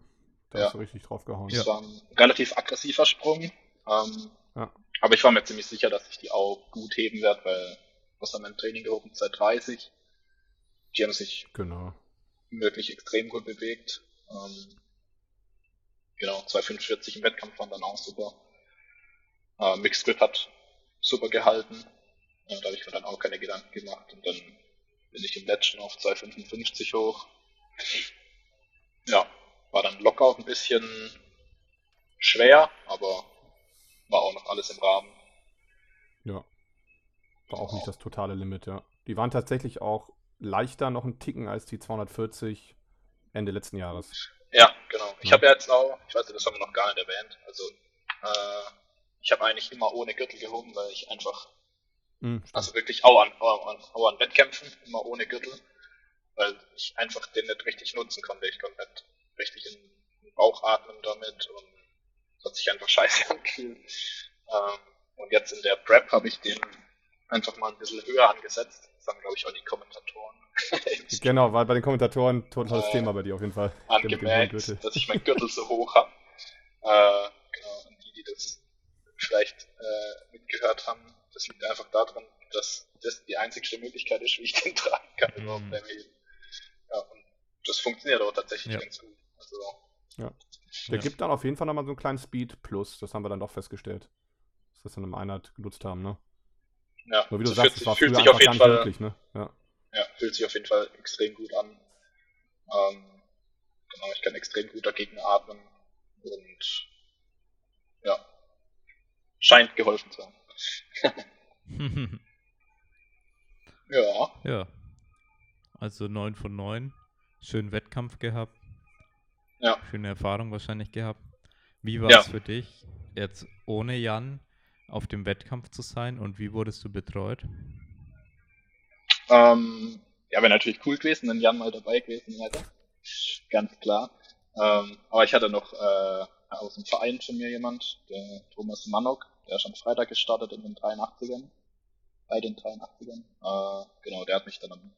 E: Da
D: Ja.
E: hast du richtig drauf gehauen.
D: Das war ein relativ aggressiver Sprung. Ähm,
E: Ja.
D: Aber ich war mir ziemlich sicher, dass ich die auch gut heben werde, weil was haben wir im Training gehoben? 230. Die haben sich
E: Genau.
D: wirklich extrem gut bewegt. Ähm, genau, 245 im Wettkampf waren dann auch super. Äh, Mixed Grip hat super gehalten. Äh, da habe ich mir dann auch keine Gedanken gemacht. Und dann bin ich im letzten auf 255 hoch. Ja, war dann locker auch ein bisschen schwer, aber war auch noch alles im Rahmen.
E: Ja. War auch nicht das totale Limit, ja. Die waren tatsächlich auch leichter noch ein Ticken als die 240 Ende letzten Jahres.
D: Ja, genau. Ich
E: Ja.
D: habe ja jetzt auch, ich weiß nicht, das haben wir noch gar nicht erwähnt, also äh, ich habe eigentlich immer ohne Gürtel gehoben, weil ich einfach,
E: Hm, stimmt.
D: also wirklich auch an, auch an, auch an Wettkämpfen, immer ohne Gürtel, weil ich einfach den nicht richtig nutzen konnte. Ich konnte nicht richtig in den Bauch atmen damit und es hat sich einfach scheiße angefühlt. Ähm, und jetzt in der Prep habe ich den einfach mal ein bisschen höher angesetzt. Das haben, glaube ich, auch die Kommentatoren
E: Genau, weil bei den Kommentatoren totales
D: Äh,
E: Thema bei dir auf jeden Fall.
D: Angemerkt, dass ich meinen Gürtel so hoch habe. Äh, genau, und die, die das vielleicht äh, mitgehört haben, das liegt einfach daran, dass das die einzigste Möglichkeit ist, wie ich den tragen kann überhaupt
C: Mhm.
D: beim Heben. Ja, und das funktioniert auch tatsächlich
C: Ja.
D: ganz gut. Also,
E: Der
C: Ja.
E: gibt dann auf jeden Fall nochmal so einen kleinen Speed plus. Das haben wir dann doch festgestellt. Dass wir das dann im Einheit genutzt haben, ne?
D: ja,
E: Nur wie du
D: also
E: sagst,
D: fühlt,
E: es war
D: sich, fühlt sich auf jeden Fall,
E: möglich, ne? Ja.
D: ja, fühlt sich auf jeden Fall extrem gut an. Ähm, genau, ich kann extrem gut dagegen atmen und ja, scheint geholfen zu haben. Ja,
C: ja. Also 9 von 9. Schönen Wettkampf gehabt.
D: Ja.
C: Schöne Erfahrung wahrscheinlich gehabt. Wie war
D: Ja.
C: es für dich, jetzt ohne Jan auf dem Wettkampf zu sein und wie wurdest du betreut?
D: Ähm, ja, wäre natürlich cool gewesen, wenn Jan mal dabei gewesen wäre. Ganz klar. Ähm, aber ich hatte noch äh, aus dem Verein von mir jemand, der Thomas Mannock, der ist am Freitag gestartet in den 83ern. Bei den 83ern. Äh, genau, der hat mich dann am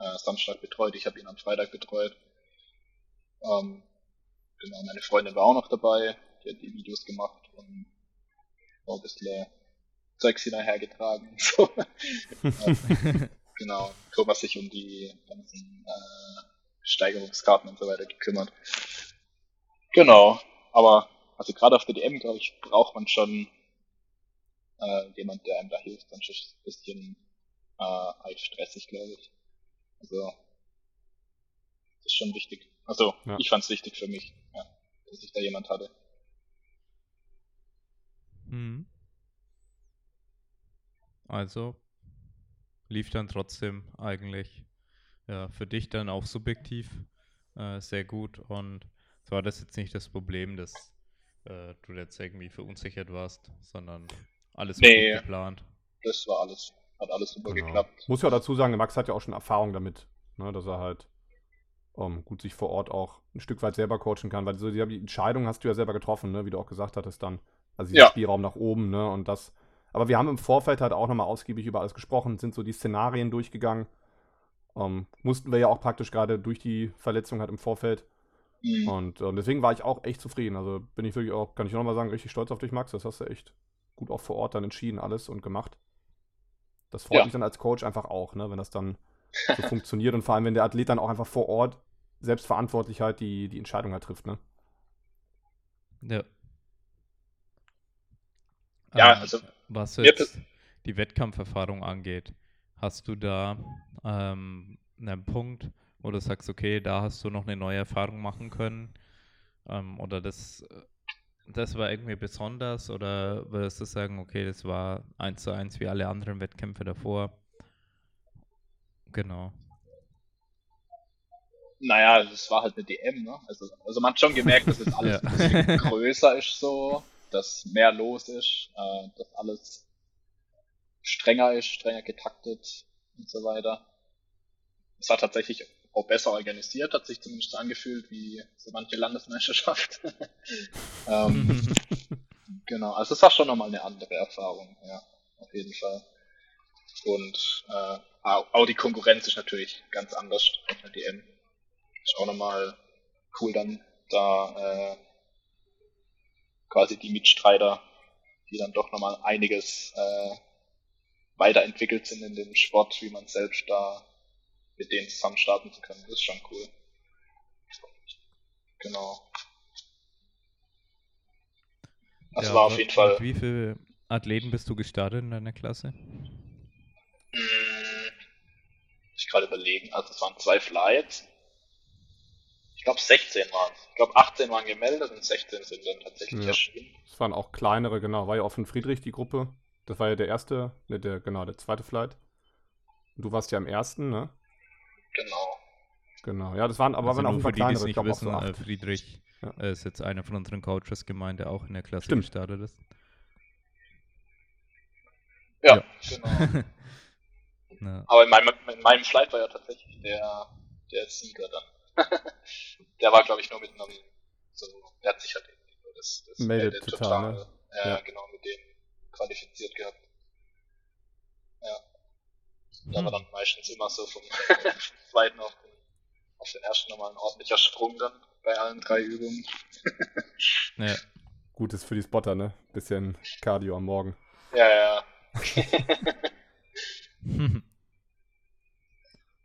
D: äh, Samstag betreut, ich habe ihn am Freitag betreut. Ähm, genau, meine Freundin war auch noch dabei, die hat die Videos gemacht und auch ein bisschen Zeugs hinterhergetragen und so. Genau, Thomas sich um die ganzen äh, Steigerungskarten und so weiter gekümmert. Genau, aber also gerade auf der DM, glaube ich, braucht man schon äh, jemand, der einem da hilft, sonst ist es ein bisschen äh, halt stressig, glaube ich. Also das ist schon wichtig. Also
E: Ja.
D: ich fand es wichtig für mich, ja, dass ich da jemand hatte.
C: Mhm. Also lief dann trotzdem eigentlich ja, für dich dann auch subjektiv äh, sehr gut und so war das jetzt nicht das Problem, dass äh, du jetzt irgendwie verunsichert warst, sondern alles war
D: Nee.
C: gut geplant.
D: Das war alles, hat alles super
E: Genau.
D: geklappt.
E: Muss ja auch dazu sagen, der Max hat ja auch schon Erfahrung damit, ne, dass er halt ähm, gut sich vor Ort auch ein Stück weit selber coachen kann, weil so die, Entscheidung hast du ja selber getroffen, ne, wie du auch gesagt hattest dann. Also dieser
D: Ja.
E: Spielraum nach oben, ne, und das. Aber wir haben im Vorfeld halt auch nochmal ausgiebig über alles gesprochen, sind so die Szenarien durchgegangen. Ähm, mussten wir ja auch praktisch gerade durch die Verletzung halt im Vorfeld.
D: Mhm.
E: Und ähm, deswegen war ich auch echt zufrieden. Also bin ich wirklich auch, kann ich nochmal sagen, richtig stolz auf dich, Max. Das hast du echt gut auch vor Ort dann entschieden, alles und gemacht. Das freut
D: Ja.
E: mich dann als Coach einfach auch, ne, wenn das dann so funktioniert und vor allem, wenn der Athlet dann auch einfach vor Ort selbstverantwortlich halt die, die Entscheidung halt trifft, ne?
C: Ja.
D: Ja,
C: Ähm,
D: also
C: was jetzt die Wettkampferfahrung angeht, hast du da ähm, einen Punkt, du sagst, okay, da hast du noch eine neue Erfahrung machen können? Ähm, oder das, das war irgendwie besonders? Oder würdest du sagen, okay, das war eins zu eins wie alle anderen Wettkämpfe davor? Genau.
D: Naja, das war halt eine DM, ne? Also, also man hat schon gemerkt, dass jetzt alles
C: Ja.
D: ein bisschen größer ist so, dass mehr los ist, äh, dass alles strenger ist, strenger getaktet und so weiter. Es war tatsächlich auch besser organisiert, hat sich zumindest so angefühlt wie so manche Landesmeisterschaft. ähm, genau, also es war schon nochmal eine andere Erfahrung, ja, auf jeden Fall. Und äh, auch auch die Konkurrenz ist natürlich ganz anders auf der DM. Ist auch nochmal cool dann da äh, quasi die Mitstreiter, die dann doch nochmal einiges äh, weiterentwickelt sind in dem Sport, wie man selbst da mit denen zusammen starten zu können. Das ist schon cool. Genau. Das
C: Ja,
D: war auf jeden Fall.
C: Mit wie viele Athleten bist du gestartet in deiner Klasse?
D: Hm, Ich gerade überlegen, also es waren zwei Flights. Ich glaube 16 waren Ich glaube 18 waren gemeldet und 16 sind dann tatsächlich
E: Ja.
D: erschienen.
E: Das waren auch kleinere, genau. War ja auch von Friedrich die Gruppe. Das war ja der erste, ne, der, genau, der zweite Flight. Und du warst ja im ersten, ne?
D: Genau.
E: Genau. Ja, das waren aber
C: also
E: waren auch ein paar
C: für die, die
E: kleinere. Ich
C: nicht wissen,
E: so
C: äh. Friedrich
E: Ja.
C: äh, ist jetzt einer von unseren Coaches gemeint, der auch in der Klasse
E: Stimmt.
C: gestartet ist.
D: Ja,
C: Ja.
D: genau.
C: Ja.
D: Aber in meinem, in meinem Flight war ja tatsächlich der, der Sieger dann. der war, glaube ich, nur mit einem, so, der hat sich halt irgendwie nur das, das
E: Meldet
D: Meldet
E: total, ne?
D: ja,
E: Ja.
D: genau, mit dem qualifiziert gehabt. Ja. Da
C: Hm.
D: war dann meistens immer so vom zweiten auf den, auf den ersten nochmal ein ordentlicher Sprung dann bei allen drei Übungen.
C: Ja.
E: Gut ist für die Spotter, ne? Bisschen Cardio am Morgen.
D: Ja, ja,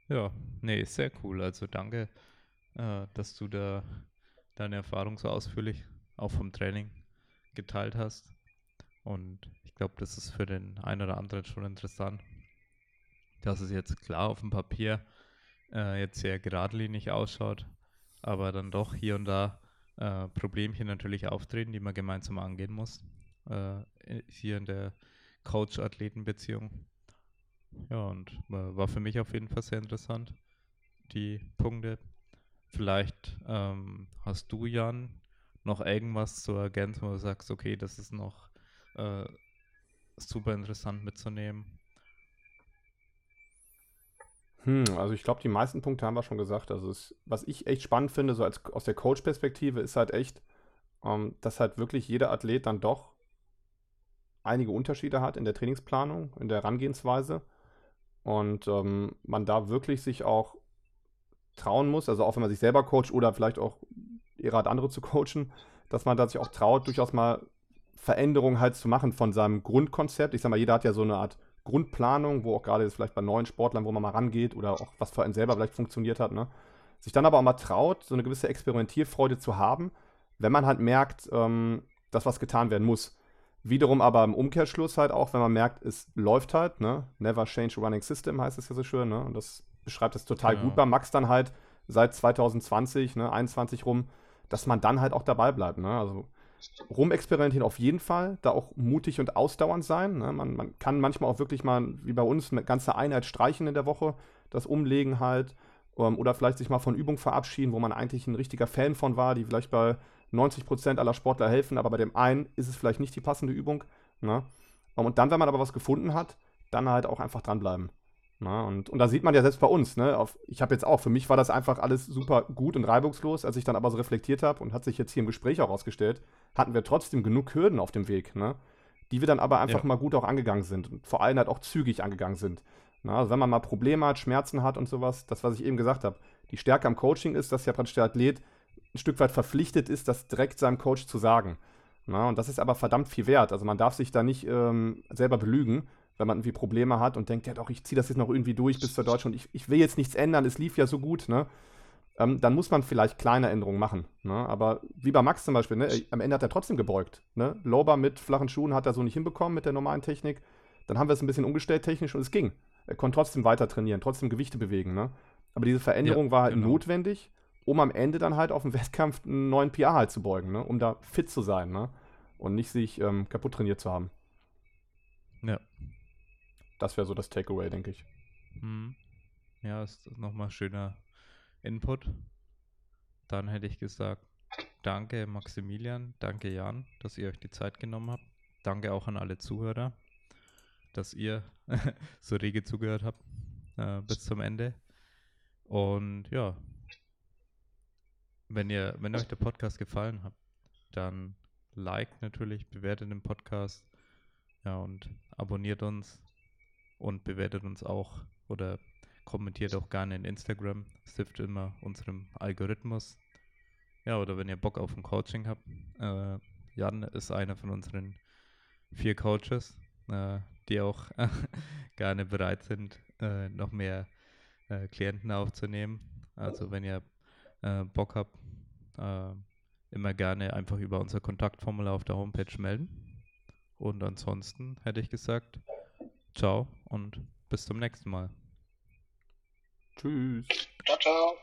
C: ja, nee, sehr cool. Also danke, äh, dass du da deine Erfahrung so ausführlich auch vom Training geteilt hast. Und ich glaube, das ist für den einen oder anderen schon interessant, dass es jetzt klar auf dem Papier äh, jetzt sehr geradlinig ausschaut, aber dann doch hier und da äh, Problemchen natürlich auftreten, die man gemeinsam angehen muss. Äh, hier in der Coach-Athleten-Beziehung. Ja, und äh, war für mich auf jeden Fall sehr interessant, die Punkte. Vielleicht ähm, hast du, Jan, noch irgendwas zu ergänzen, wo du sagst, okay, das ist noch äh, super interessant mitzunehmen.
E: Hm, also ich glaube, die meisten Punkte haben wir schon gesagt. Also es, was ich echt spannend finde, so als aus der Coach-Perspektive, ist halt echt, ähm, dass halt wirklich jeder Athlet dann doch einige Unterschiede hat in der Trainingsplanung, in der Herangehensweise. Und ähm, man da wirklich sich auch trauen muss, also auch wenn man sich selber coacht oder vielleicht auch ihre Art andere zu coachen, dass man da sich auch traut, durchaus mal Veränderungen halt zu machen von seinem Grundkonzept. Ich sag mal, jeder hat ja so eine Art Grundplanung, wo auch gerade jetzt vielleicht bei neuen Sportlern, wo man mal rangeht oder auch was für einen selber vielleicht funktioniert hat, ne? Sich dann aber auch mal traut, so eine gewisse Experimentierfreude zu haben, wenn man halt merkt, ähm, dass was getan werden muss. Wiederum aber im Umkehrschluss halt auch, wenn man merkt, es läuft halt, ne? Never change a running system heißt es ja so schön, ne? Und das beschreibt es total
C: Genau.
E: gut bei Max dann halt seit 2020, ne, 21 rum, dass man dann halt auch dabei bleibt, ne? Also rumexperimentieren auf jeden Fall, da auch mutig und ausdauernd sein. Ne? Man, man kann manchmal auch wirklich mal, wie bei uns, eine ganze Einheit streichen in der Woche, das umlegen halt Ähm, oder vielleicht sich mal von Übungen verabschieden, wo man eigentlich ein richtiger Fan von war, die vielleicht bei 90% aller Sportler helfen, aber bei dem einen ist es vielleicht nicht die passende Übung. Ne? Und dann, wenn man aber was gefunden hat, dann halt auch einfach dranbleiben. Na, ne? und, und da sieht man ja selbst bei uns, ne, auf, ich habe jetzt auch, für mich war das einfach alles super gut und reibungslos, als ich dann aber so reflektiert habe und hat sich jetzt hier im Gespräch auch rausgestellt, hatten wir trotzdem genug Hürden auf dem Weg, ne, die wir dann aber einfach ja. mal gut auch angegangen sind und vor allem halt auch zügig angegangen sind. Na, also wenn man mal Probleme hat, Schmerzen hat und sowas, das, was ich eben gesagt habe, die Stärke am Coaching ist, dass ja praktisch der Athlet ein Stück weit verpflichtet ist, das direkt seinem Coach zu sagen. Na, und das ist aber verdammt viel wert. Also man darf sich da nicht ähm, selber belügen, wenn man irgendwie Probleme hat und denkt, ja doch, ich ziehe das jetzt noch irgendwie durch bis zur Deutschen und ich, ich will jetzt nichts ändern, es lief ja so gut, ne? Ähm, dann muss man vielleicht kleine Änderungen machen. Ne? Aber wie bei Max zum Beispiel, ne? am Ende hat er trotzdem gebeugt. Ne? Lober mit flachen Schuhen hat er so nicht hinbekommen mit der normalen Technik. Dann haben wir es ein bisschen umgestellt technisch und es ging. Er konnte trotzdem weiter trainieren, trotzdem Gewichte bewegen. Ne? Aber diese Veränderung ja, war halt genau. notwendig, um am Ende dann halt auf dem Wettkampf einen neuen PR halt zu beugen, ne? um da fit zu sein ne? und nicht sich ähm, kaputt trainiert zu haben.
C: Ja,
E: das wäre so das Takeaway, denke ich.
C: Hm. Ja, ist nochmal schöner Input. Dann hätte ich gesagt, danke Maximilian, danke Jan, dass ihr euch die Zeit genommen habt. Danke auch an alle Zuhörer, dass ihr so rege zugehört habt äh, bis zum Ende. Und ja, wenn ihr, wenn euch der Podcast gefallen hat, dann liked natürlich, bewertet den Podcast, ja und abonniert uns und bewertet uns auch oder kommentiert auch gerne in Instagram. Das hilft immer unserem Algorithmus. Ja, oder wenn ihr Bock auf ein Coaching habt. Äh, Jan ist einer von unseren vier Coaches, äh, die auch gerne bereit sind, äh, noch mehr äh, Klienten aufzunehmen. Also wenn ihr äh, Bock habt, äh, immer gerne einfach über unser Kontaktformular auf der Homepage melden. Und ansonsten hätte ich gesagt, Ciao und bis zum nächsten Mal.
E: Tschüss.
D: Ciao, ciao.